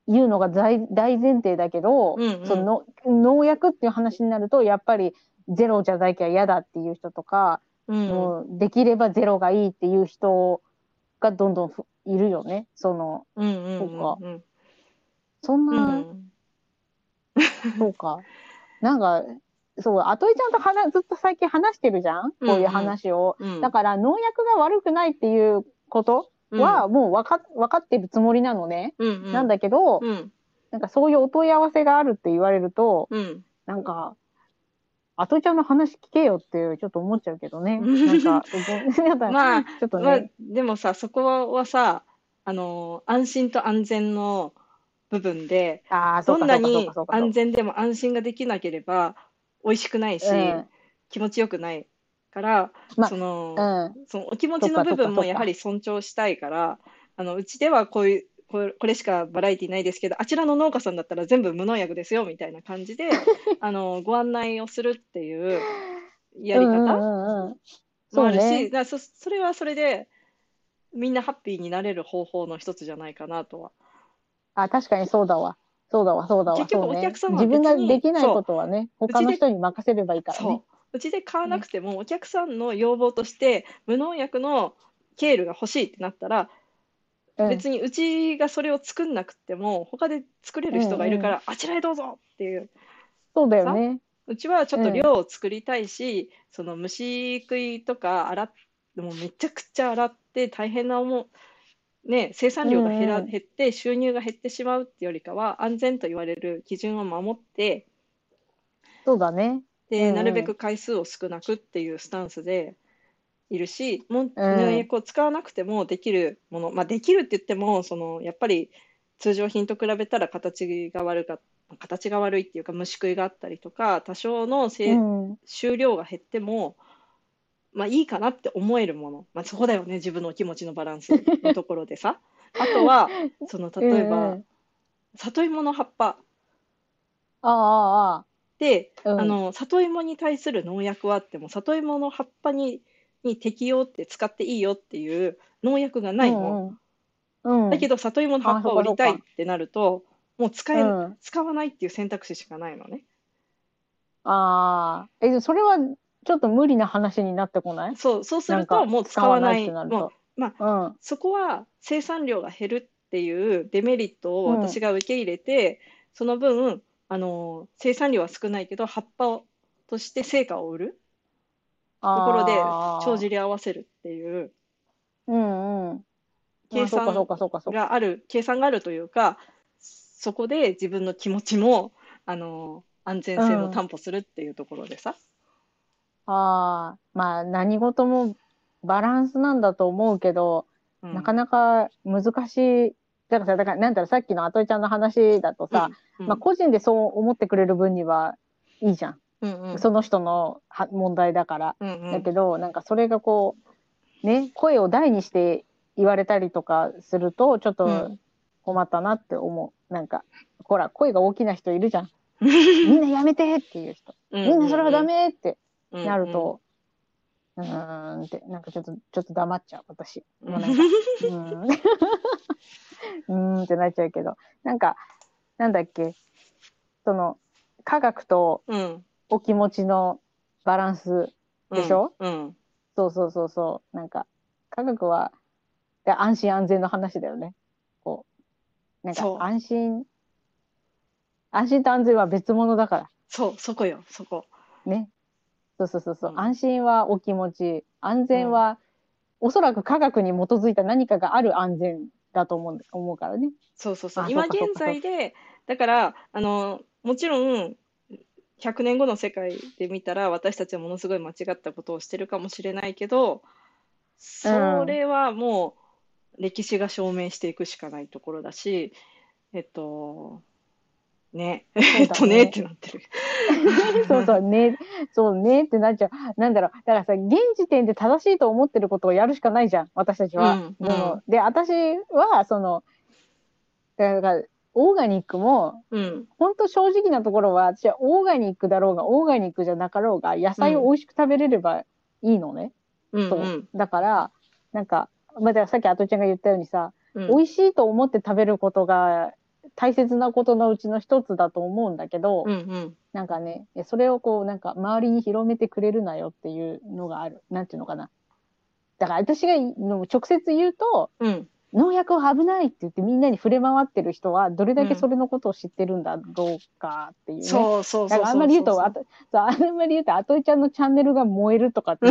いうのが大大前提だけど、うんうん。その農薬っていう話になると、やっぱりゼロじゃなきゃ嫌だっていう人とか、うん。もうできればゼロがいいっていう人がどんどんふいるよね。その、うんうんうんそうか。うんそんうな、ん。そうか。なんか、そう、あといちゃんと話ずっと最近話してるじゃん。こういう話を。うん。だから農薬が悪くないっていうこと？はもう分か分かってるつもりなのね。うんうんなんだけど、うんなんかそういうお問い合わせがあるって言われると、うんなんか、あといちゃんの話聞けよってちょっと思っちゃうけどね。うんなんか、まあちょっとまあね。でもさそこはさあの安心と安全の部分でああ、そどうんなに。安全でも安心ができなければ美味しくないし、うん気持ちよくないから、まあその、うん。そのお気持ちの部分もやはり尊重したいから、あのうちではこういうこれこれしかバラエティないですけど、あちらの農家さんだったら全部無農薬ですよみたいな感じで あのご案内をするっていうやり方もあるし、そうそそれはそれでみんなハッピーになれる方法の一つじゃないかなとは。あ、確かにそうだわ。そうだわ、そうだわ。結局お客様は自分ができないことはね、う他の人に任せればいいからね。うちで買わなくても、お客さんの要望として無農薬のケールが欲しいってなったら、うん。別にうちがそれを作んなくても他で作れる人がいるから、あちらへどうぞっていう。そうだよね。うちはちょっと量を作りたいし、その虫食いとか洗っもうめちゃくちゃ洗って大変な思うね生産量が減ら、減って収入が減ってしまうってよりかは安全と言われる基準を守ってそうだね。で、なるべく回数を少なくっていうスタンスでいるし、もううん。農薬を使わなくてもできるもの、まあ、できるって言ってもそのやっぱり通常品と比べたら形が悪か形が悪いっていうか虫食いがあったりとか多少のせい、うん。収量が減っても、まあ、いいかなって思えるもの、まあ、そこだよね自分の気持ちのバランスのところでさ。あとはその例えば、うんうん。里芋の葉っぱ。ああ、ああ、で、うん。あの里芋に対する農薬はあっても里芋の葉っぱにに適用って使っていいよっていう農薬がないの、うんうん。だけど里芋の葉っぱを売りたいってなるともう使え、うん。使わないっていう選択肢しかないのね。ああ、え、それはちょっと無理な話になってこない？そうそうするともう使わないもうまあうん。そこは生産量が減るっていうデメリットをうん。私が受け入れて、その分あの生産量は少ないけど葉っぱをとして成果を売るところで帳尻合わせるっていううんうん。計算。がある計算があるというかそこで自分の気持ちもあの安全性も担保するっていうところでさ、ああ、まあ何事もバランスなんだと思うけど、うんなかなか難しい。だからさ、だからなんだろう、さっきのあといちゃんの話だとさ、うんまあ個人でそう思ってくれる分にはいいじゃん。うんうんその人のは問題だから。うんうんだけど、なんかそれがこう、ね、声を大にして言われたりとかすると、ちょっとうん困ったなって思う。なんか、ほら、声が大きな人いるじゃん。みんなやめてっていう人。みんなそれはダメってなると、うーんって、なんかちょっと、ちょっと黙っちゃう、私。うんもうなんか、うーん。うーんってなっちゃうけど、なんか、なんだっけ、その、科学とうんお気持ちのバランスでしょ？うんそうそうそうそう。なんか、科学は、で安心安全の話だよね。こう。なんかそう、安心、安心と安全は別物だかそうそこよそこら。ね。そうそうそうそう。うん安心はお気持ち。安全は、おそらく科学に基づいた何かがある安全だと思う思うからね。そうそうそうあ今現在でだからあのもちろん100年後の世界で見たら私たちはものすごい間違ったことをしてるかもしれないけどそれはもう歴史が証明していくしかないところだしえっとねえっとねってなってる。そうそうね、そうねってなっちゃう。なんだろう。だからさ、現時点で正しいと思ってることをやるしかないじゃん、私たちは。うんうんで、私は、その、だから、オーガニックも、うん本当正直なところは、私はオーガニックだろうが、オーガニックじゃなかろうが、野菜を美味しく食べれればいいのね。うんそううだから、なんか、まあ、ださっきあとちゃんが言ったようにさ、うん美味しいと思って食べることが大切なことのうちの一つだと思うんだけど、うんうんなんかね、それをこう、なんか周りに広めてくれるなよっていうのがある。なんていうのかな。だから私がいの直接言うと、うん農薬は危ないって言ってみんなに触れ回ってる人はどれだけそれのことを知ってるんだろうかっていうね。そうそうそうそうあんまり言うと、あとそうあんまり言うと、あといちゃんのチャンネルが燃えるとかって、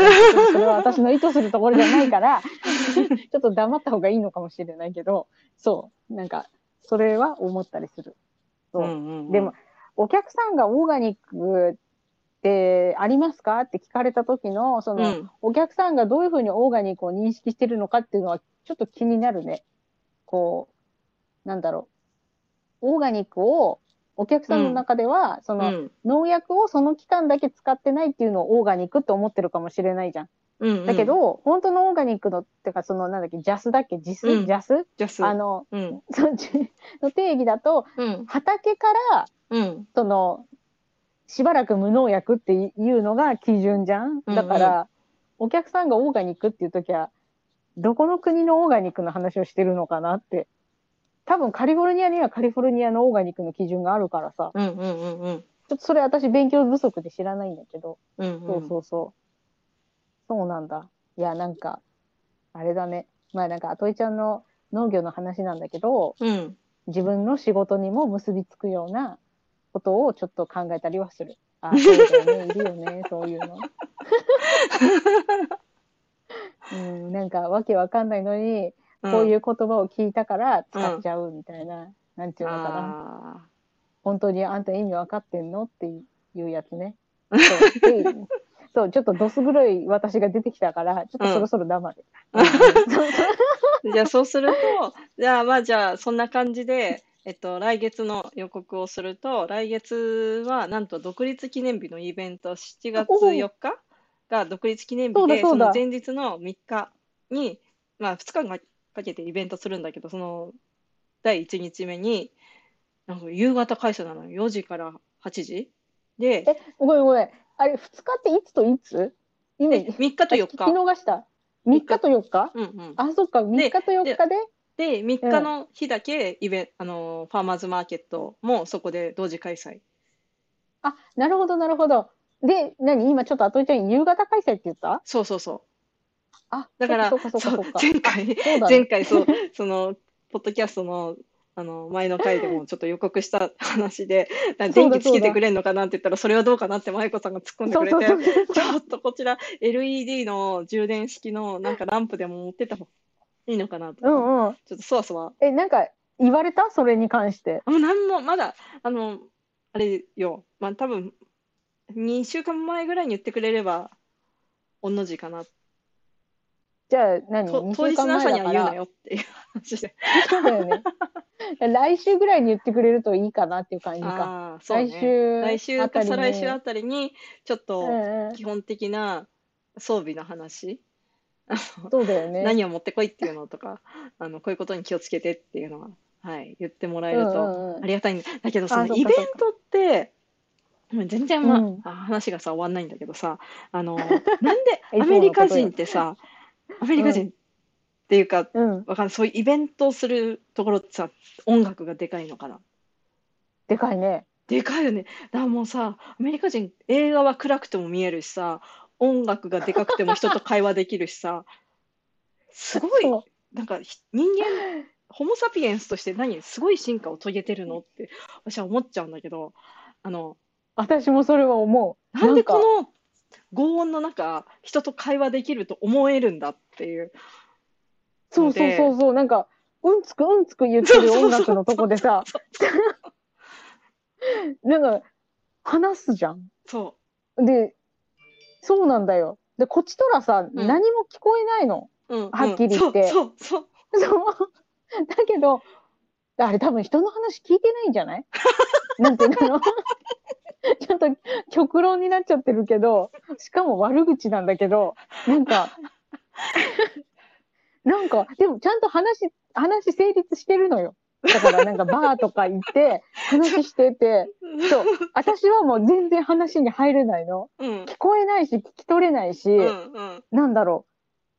それは私の意図するところじゃないから、ちょっと黙った方がいいのかもしれないけど、そう、なんか、それは思ったりする。そう。うんうんうんでも、お客さんがオーガニックってありますかって聞かれた時の、その、うんお客さんがどういうふうにオーガニックを認識してるのかっていうのはちょっと気になるね。こう、なんだろう。オーガニックをお客さんの中では、その、うん農薬をその期間だけ使ってないっていうのをオーガニックって思ってるかもしれないじゃん。うんうん。だけど、本当のオーガニックの、ってかその、なんだっけ、ジャスだっけ、ジス、うん。ジャス？ジャス。あの、うん。そっち の定義だと、うん。畑から、うん。その、しばらく無農薬っていうのが基準じゃん？だから、お客さんがオーガニックっていう時は、どこの国のオーガニックの話をしてるのかなって。多分カリフォルニアにはカリフォルニアのオーガニックの基準があるからさ、うんうんうんうん。ちょっとそれ私勉強不足で知らないんだけど、うん。そうそうそう。そうなんだ。いや、なんか、あれだね。まあなんか、あといちゃんの農業の話なんだけど、うん自分の仕事にも結びつくようなことをちょっと考えたりはする。あ、そうだよね。いるよね。そういうの。うん、なんかわけわかんないのに、こういうう言葉を聞いたから使っちゃうみたいな、なんていうのかな。あ本当にあんた意味わかってんの？っていうやつね。そうでそう、ちょっとどす黒い私が出てきたから、ちょっとそろそろ黙る。うん。そうそうーじゃあそうするとじゃあまあじゃあそんな感じでえっと来月の予告をすると来月はなんと独立記念日のイベント7月4日？が独立記念日でそその前日の3日にまあ2日間かけてイベントするんだけどその第1日目になんか夕方開催なのよ。4時から8時で。え、ごめんごめん。あれ、2日っていつといつ？今、3日と4聞き日。逃した。3日と4日？うんうん、あ、そっか、3日と4日で？で、3日の日だけイベンあのファーマーズマーケットもそこで同時開催。あ、なるほど、なるほど。で、何？今ちょっとあといちゃん、夕方開催って言った？そうそうそう。あ、だから。前回、前回そう、その、ポッドキャストの、あの、前の回でもちょっと予告した話で、な電気つけてくれんのかなって言ったら、それはどうかなって舞子さんが突っ込んでくれて、ちょっとこちら LED の充電式のなんかランプでも持ってった方がいいのかなとか、うんうん。ちょっとそわそわ。え、なんか、言われたそれに関して？あもうなんも、まだ、あの、あれよ、まあ多分、2週間前ぐらいに言ってくれれば、おんの字かな。じゃあ何、と ?2 当日の朝には言うな。よっていうそうだよね。来週ぐらいに言ってくれるといいかなっていう感じか。ね。来週来週あたりにか再来週あたりに、ちょっうと基本的な装備の話、そうだよね。何を持ってこいっていうのとか、あのこういうことに気をつけてっていうのは、はい、言ってもらえるうんとありがたいんだ。だけど、そあのイベントって、全然、まうんあ、話がさ、終わんないんだけどさ、あの、なんでアメリカ人ってさ、アメリカ人っていうか、うん。わかんない、そういうイベントをするところってさ、音楽がでかいのかな？でかいね。でかいよね。だからもうさ、アメリカ人、映画は暗くても見えるしさ、音楽がでかくても人と会話できるしさ、すごい、なんかひ人間、ホモ・サピエンスとして何、すごい進化を遂げてるのって私は思っちゃうんだけど、あの、私もそれは思う。なんでかこの轟音の中、人と会話できると思えるんだっていう。そうそうそうそう。なんか、うんつくうんつく言ってる音楽のとこでさ、なんか、話すじゃん。そで、そうなんだよ。で、こっちとらさ、ん何も聞こえないの。う。うん、はっきり言ってそうそうそう。だけど、あれ多分人の話聞いてないんじゃない？なんていうの？ちょっと極論になっちゃってるけど、しかも悪口なんだけど、なんか、なんか、でもちゃんと話、話成立してるのよ。だからなんかバーとか行って 話してて、そう、私はもう全然話に入れないの。うん。聞こえないし、聞き取れないし、うんうんなんだろ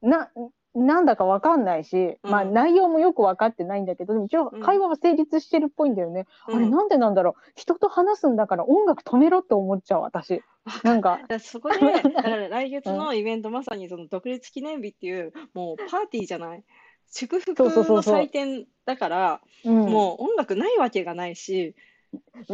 う。な、なんだかわかんないし、まあうん内容もよくわかってないんだけど、一応うん。会話は成立してるっぽいんだよね。あれうんなんでなんだろう。人と話すんだから音楽止めろって思っちゃう私。なんか、そこで、だから来月のイベント、まさにその独立記念日っていう、もうパーティーじゃない、祝福そうそうそうのそう。祭典だから、うん、もう音楽ないわけがないし、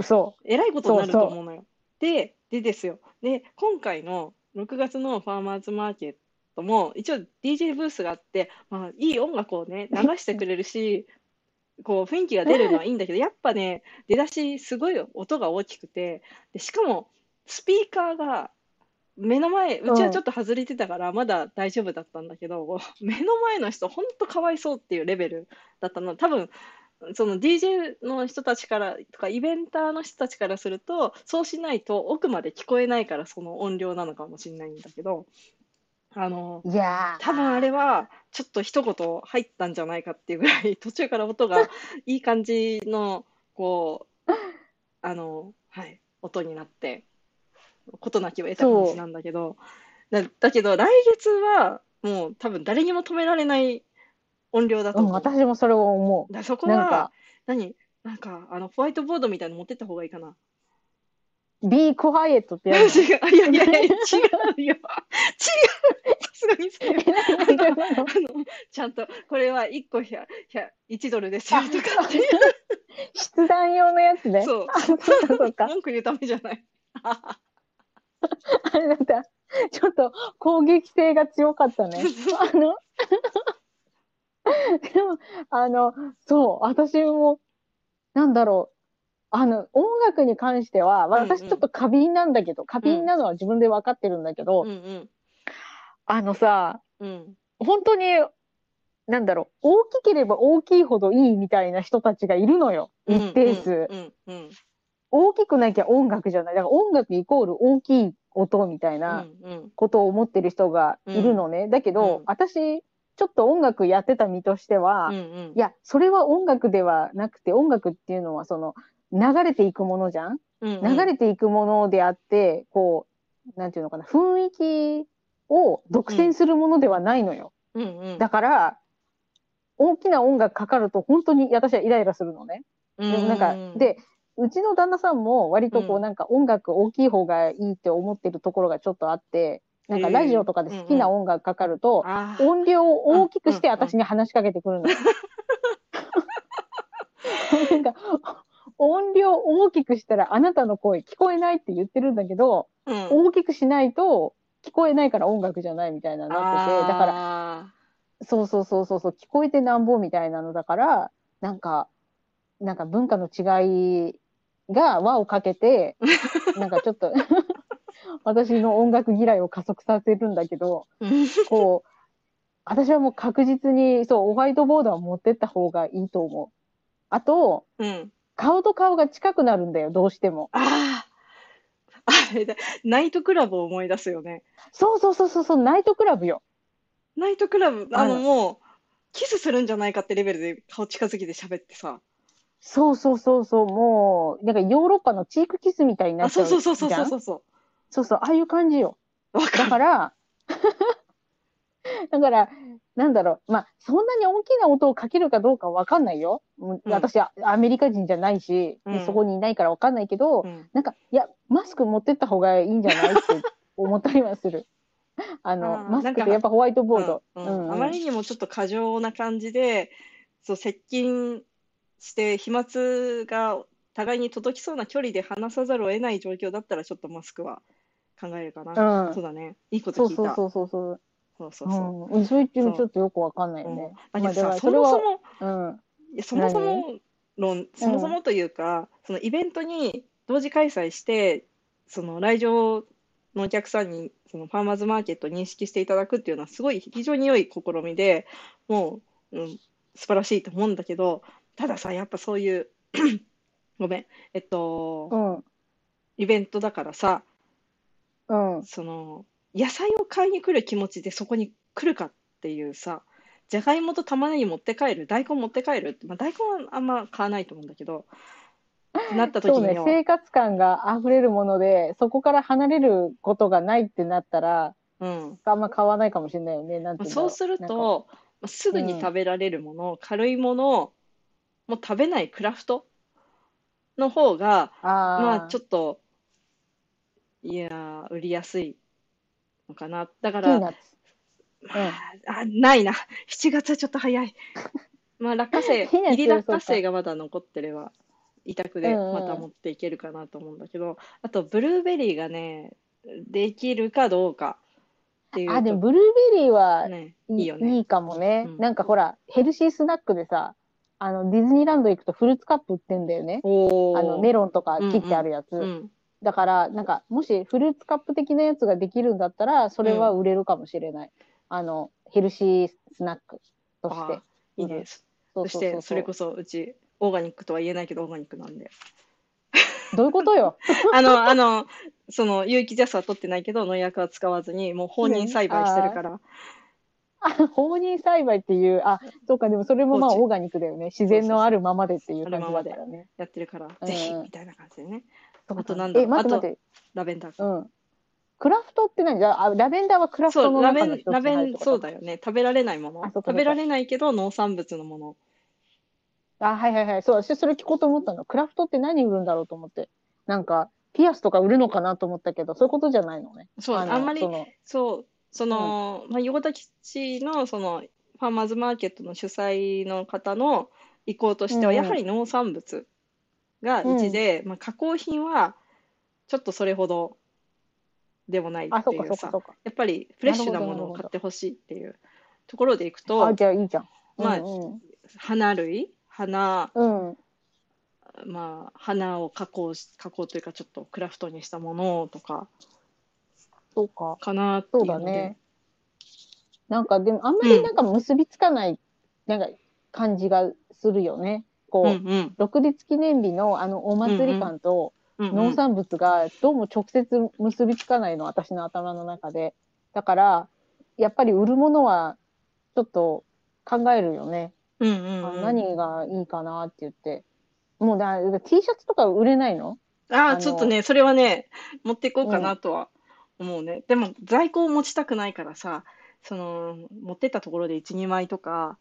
そえらいことになるそうそうと思う。のよ。で、でですよ。で、今回の6月のファーマーズマーケットも、一応 DJ ブースがあって、まあ、いい音楽をね、流してくれるし、こう雰囲気が出るのはいいんだけど、やっぱね、出だし、すごい音が大きくて、でしかも、スピーカーが目の前、うちはちょっと外れてたから、まだ大丈夫だったんだけど、目の前の人、本当かわいそうっていうレベルだったの。多分その DJ の人たちからとかイベンターの人たちからするとそうしないと奥まで聞こえないからその音量なのかもしれないんだけどあのう。いやー多分あれはちょっと一言入ったんじゃないかっていうぐらい 途中から音がいい感じのこうあのはい音になって事なきを得た感じなんだけどだだけど来月はもう多分誰にも止められない音量だとうん。私もそれを思だからそこはか、何？なんか、あの、ホワイトボードみたいなの持ってった方がいいかな。Be quiet っていや、やつ。違う、いやいやいや、違うよ。違う。さすがにそれはちゃんと、これは1個100 1ドルですよとかって。筆談用のやつね。そう。あ、そうかそうか。文句言うためじゃない。あれだった。ちょっと攻撃性が強かったね。あの、でも、あの、そう、私も、なんだろう。あの、音楽に関しては、うんうん私ちょっと過敏なんだけど、過敏なのは自分で分かってるんだけど、うんうん。あのさ、うん。本当に、なんだろう、大きければ大きいほどいいみたいな人たちがいるのよ。一定数。うんうん。大きくなきゃ音楽じゃない。だから音楽イコール大きい音みたいうんなうん。ことを思ってる人がいるのね。だけど、うん私、ちょっと音楽やってた身としては、うんうん。いや、それは音楽ではなくて、音楽っていうのはその、流れていくものじゃん？うんうん、流れていくものであって、こう、なんていうのかな、雰囲気を独占するものではないのよ。うんうん。だから、大きな音楽かかると本当に私はイライラするのね。うんでもなんか、で、うちの旦那さんも割とこううんなんか音楽大きい方がいいって思ってるところがちょっとあって、なんかラジオとかで好きな音楽かかると、音量を大きくしてうんうん私に話しかけてくるの。なんか音量大きくしたらあなたの声聞こえないって言ってるんだけど、うん。大きくしないと聞こえないから音楽じゃないみたいななってて、だからら、そうそうそうそうそう聞こえてなんぼみたいなのだからなんかなんか文化の違いが輪をかけてなんかちょっと 私の音楽嫌いを加速させるんだけどうんこう私はもう確実にそうホワイトボードは持ってった方がいいと思う。あとうん。顔と顔が近くなるんだよどうしても。ああ、あれだ、ナイトクラブを思い出すよね。そうそうそうそうそうナイトクラブよ。ナイトクラブ、あのあのもう、キスするんじゃないかってレベルで顔近づけて喋ってさ。そうそうそうそうもうなんかヨーロッパのチークキスみたいになあ、っちゃそううそうそうじゃんそうそうそそうそうああいう感じよ。かだる。から、だから、なんだろう、まあ、そんなに大きな音をかけるかどうかわかんないよ。もううん私はアメリカ人じゃないし、でうんそこにいないからわかんないけど、うんなんか、いや、マスク持ってった方がいいんじゃない？って思ったりはする。あの、マスクっなんかてやっぱホワイトボード。あまりにもちょっと過剰な感じで、そう、接近して飛沫が互いに届きそうな距離で話さざるを得ない状況だったら、ちょっとマスクは考えるかな。うんそうだね。いいこと聞いた。そうそうそうそうそう。そうそうそう。うん、そう言ってもちょっとよくわかんないようんね。だけどさ、まあだからそもそも、うん。そもそも論、そもそもというか、そのイベントに同時開催して、その来場のお客さんにそのファーマーズマーケットを認識していただくっていうのはすごい非常に良い試みで、もう、うん、素晴らしいと思うんだけど、たださ、やっぱそういう、ごめん、えっと、うん。イベントだからさ、うん。その野菜を買いに来る気持ちでそこに来るかっていうさ、じゃがいもと玉ねぎ持って帰る、大根持って帰るって、まあ、大根はあんま買わないと思うんだけど、なった時そうねには、生活感が溢れるものでそこから離れることがないってなったらうん。あんま買わないかもしれないよね。なんてそうすると、まあすぐに食べられるもの、軽いもの、もう食べないクラフトの方が、あまあちょっっと、いやー、売りやすいのかな。だから、ナッツ。あ、ないな。7月はちょっと早い。まあ落花生、入り落花生がまだ残ってれば、委託でうんうんまた持っていけるかなと思うんだけど、あとブルーベリーがね、できるかどうかっていうあ、でもとブルーベリーはね、いいいいよね。いいかもね。うんなんかほら、ヘルシースナックでさ、あの、ディズニーランド行くとフルーツカップ売ってんだよね。おあの、ーメロンとか切ってあるやつ。うん。だから、なんか、もしフルーツカップ的なやつができるんだったら、それは売れるかもしれない。あの、ヘルシースナックとしてあ。いいです。そそうして、それこそ、うち、オーガニックとは言えないけど、オーガニックなんで。どういうことよ？あの、あの、その、有機ジャスは取ってないけど、農薬は使わずに、もう放任栽培してるから、あ、放任栽培っていう、あ、そうか、でもそれもまあオーガニックだよね。自然のあるままでっていう感じだからね。やってるから、うんぜひ、みたいな感じでね。あとなんだろうえ、待って待って。ラベンダーか。うん。クラフトって何？じゃあ、あラベンダーはクラフトそう、のラベン、中の一つに入るってこと？そうだよね。食べられないもの。あそうかそうか食べられないけど、農産物のもの。あ、はいはいはい。そう、私それ聞こうと思ったの。クラフトって何売るんだろうと思って。なんか、ピアスとか売るのかなと思ったけど、そういうことじゃないのね。そう、のあんまりそ、のそう、その、まあ、横田基地の、その、ファーマーズマーケットの主催の方の意向としては、うんうんやはり農産物が1で、まあ、加工品は、ちょっとそれほどでもないっていうさ。やっぱりフレッシュなものを買ってほしいっていうところでいくとあ、、じゃあいいじゃん。まあうん花類、花、うん。うん。まあ、花を加工し、加工というか、ちょっとクラフトにしたものとか、そうか。かなってそいううのでだね。なんか、でもあんまりなんか結びつかない、なんか感じがするよね。こう、うんうん独立記念日のあのお祭り感とうんうん農産物がどうも直接結びつかないの、私の頭の中で。だから、やっぱり売るものはちょっと考えるよね。うんうんうんあ何がいいかなって言って。もうだ、T シャツとか売れないの？ああ、ちょっとね、それはね、持っていこうかなとは思うね。でも、在庫を持ちたくないからさ、その、持ってったところで1、2枚とか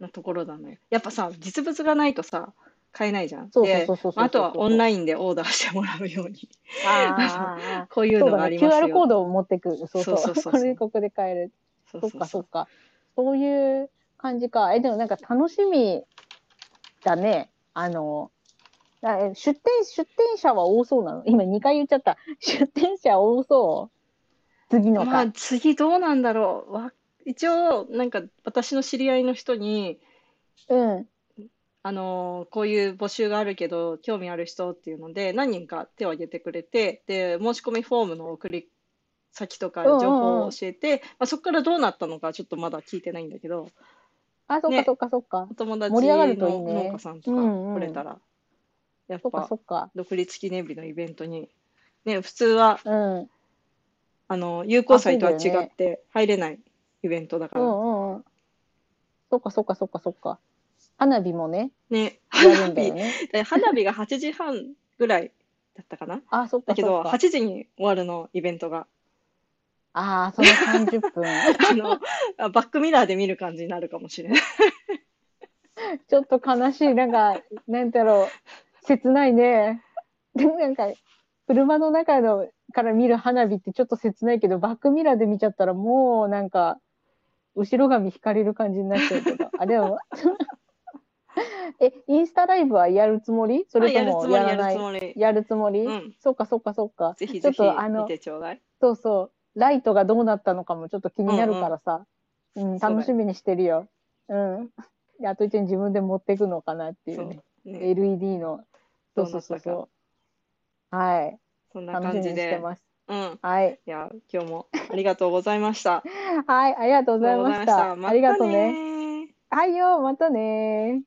のところなのよ。やっぱさ、実物がないとさ、買えないじゃん。そうそうでそうあとはオンラインでオーダーしてもらうように。ああ、こういうのがあ。りますよ。QR コードを持ってくる。そうそう。そうそうこれここで買える。そっそうそうそかそうっか。そういう感じか。え、でもなんか楽しみだね。あの、出店、出店者は多そうなの？今2回言っちゃった。出店者多そう次のまあ、回。次どうなんだろう。わ一応、なんか私の知り合いの人に、うん。あのーこういう募集があるけど、興味ある人っていうので、何人か手を挙げてくれて、で、申し込みフォームの送り先とかうんうんうん情報を教えて、まあ、そこからどうなったのかちょっとまだ聞いてないんだけど、あ、そっかねそっかそっか。お友達盛り上がるといいのね農家さんとかうんうん来れたら、やっそっかぱそっか。独立記念日のイベントに、ね、普通は、うん。あの、友好祭とは違って入れないイベントだから、うんうんうん。そっかそっかそっかそっか。花火もね、ね、や花火、るんだよね。で花火が8時半ぐらいだったかなあ、そっだけど、っか。8時に終わるの、イベントが。ああ、その30分。あの、あバックミラーで見る感じになるかもしれない。ちょっと悲しい。なんか、なんだろう。切ないね。でもなんか、車の中のから見る花火ってちょっと切ないけど、バックミラーで見ちゃったらもうなんか、後ろ髪引かれる感じになっちゃうけど。あ、でも、え、インスタライブはやるつもり？それともあやらない？やるつもり、うんそうか、そうか、そうか。ぜひぜひちょっとあの。そうそう。ライトがどうなったのかもちょっと気になるからさ。うん、そうだよ楽しみにしてるよ。うん。で、あと一応自分で持っていくのかなっていそううね。ね、LED の。どそううそうそうそう。はい。そんな楽しみにして感じで。ます。うん。はい。いや、今日も ありがとうございました。はい、ありがとうございました。ありがとうね。ね。はいよ、またね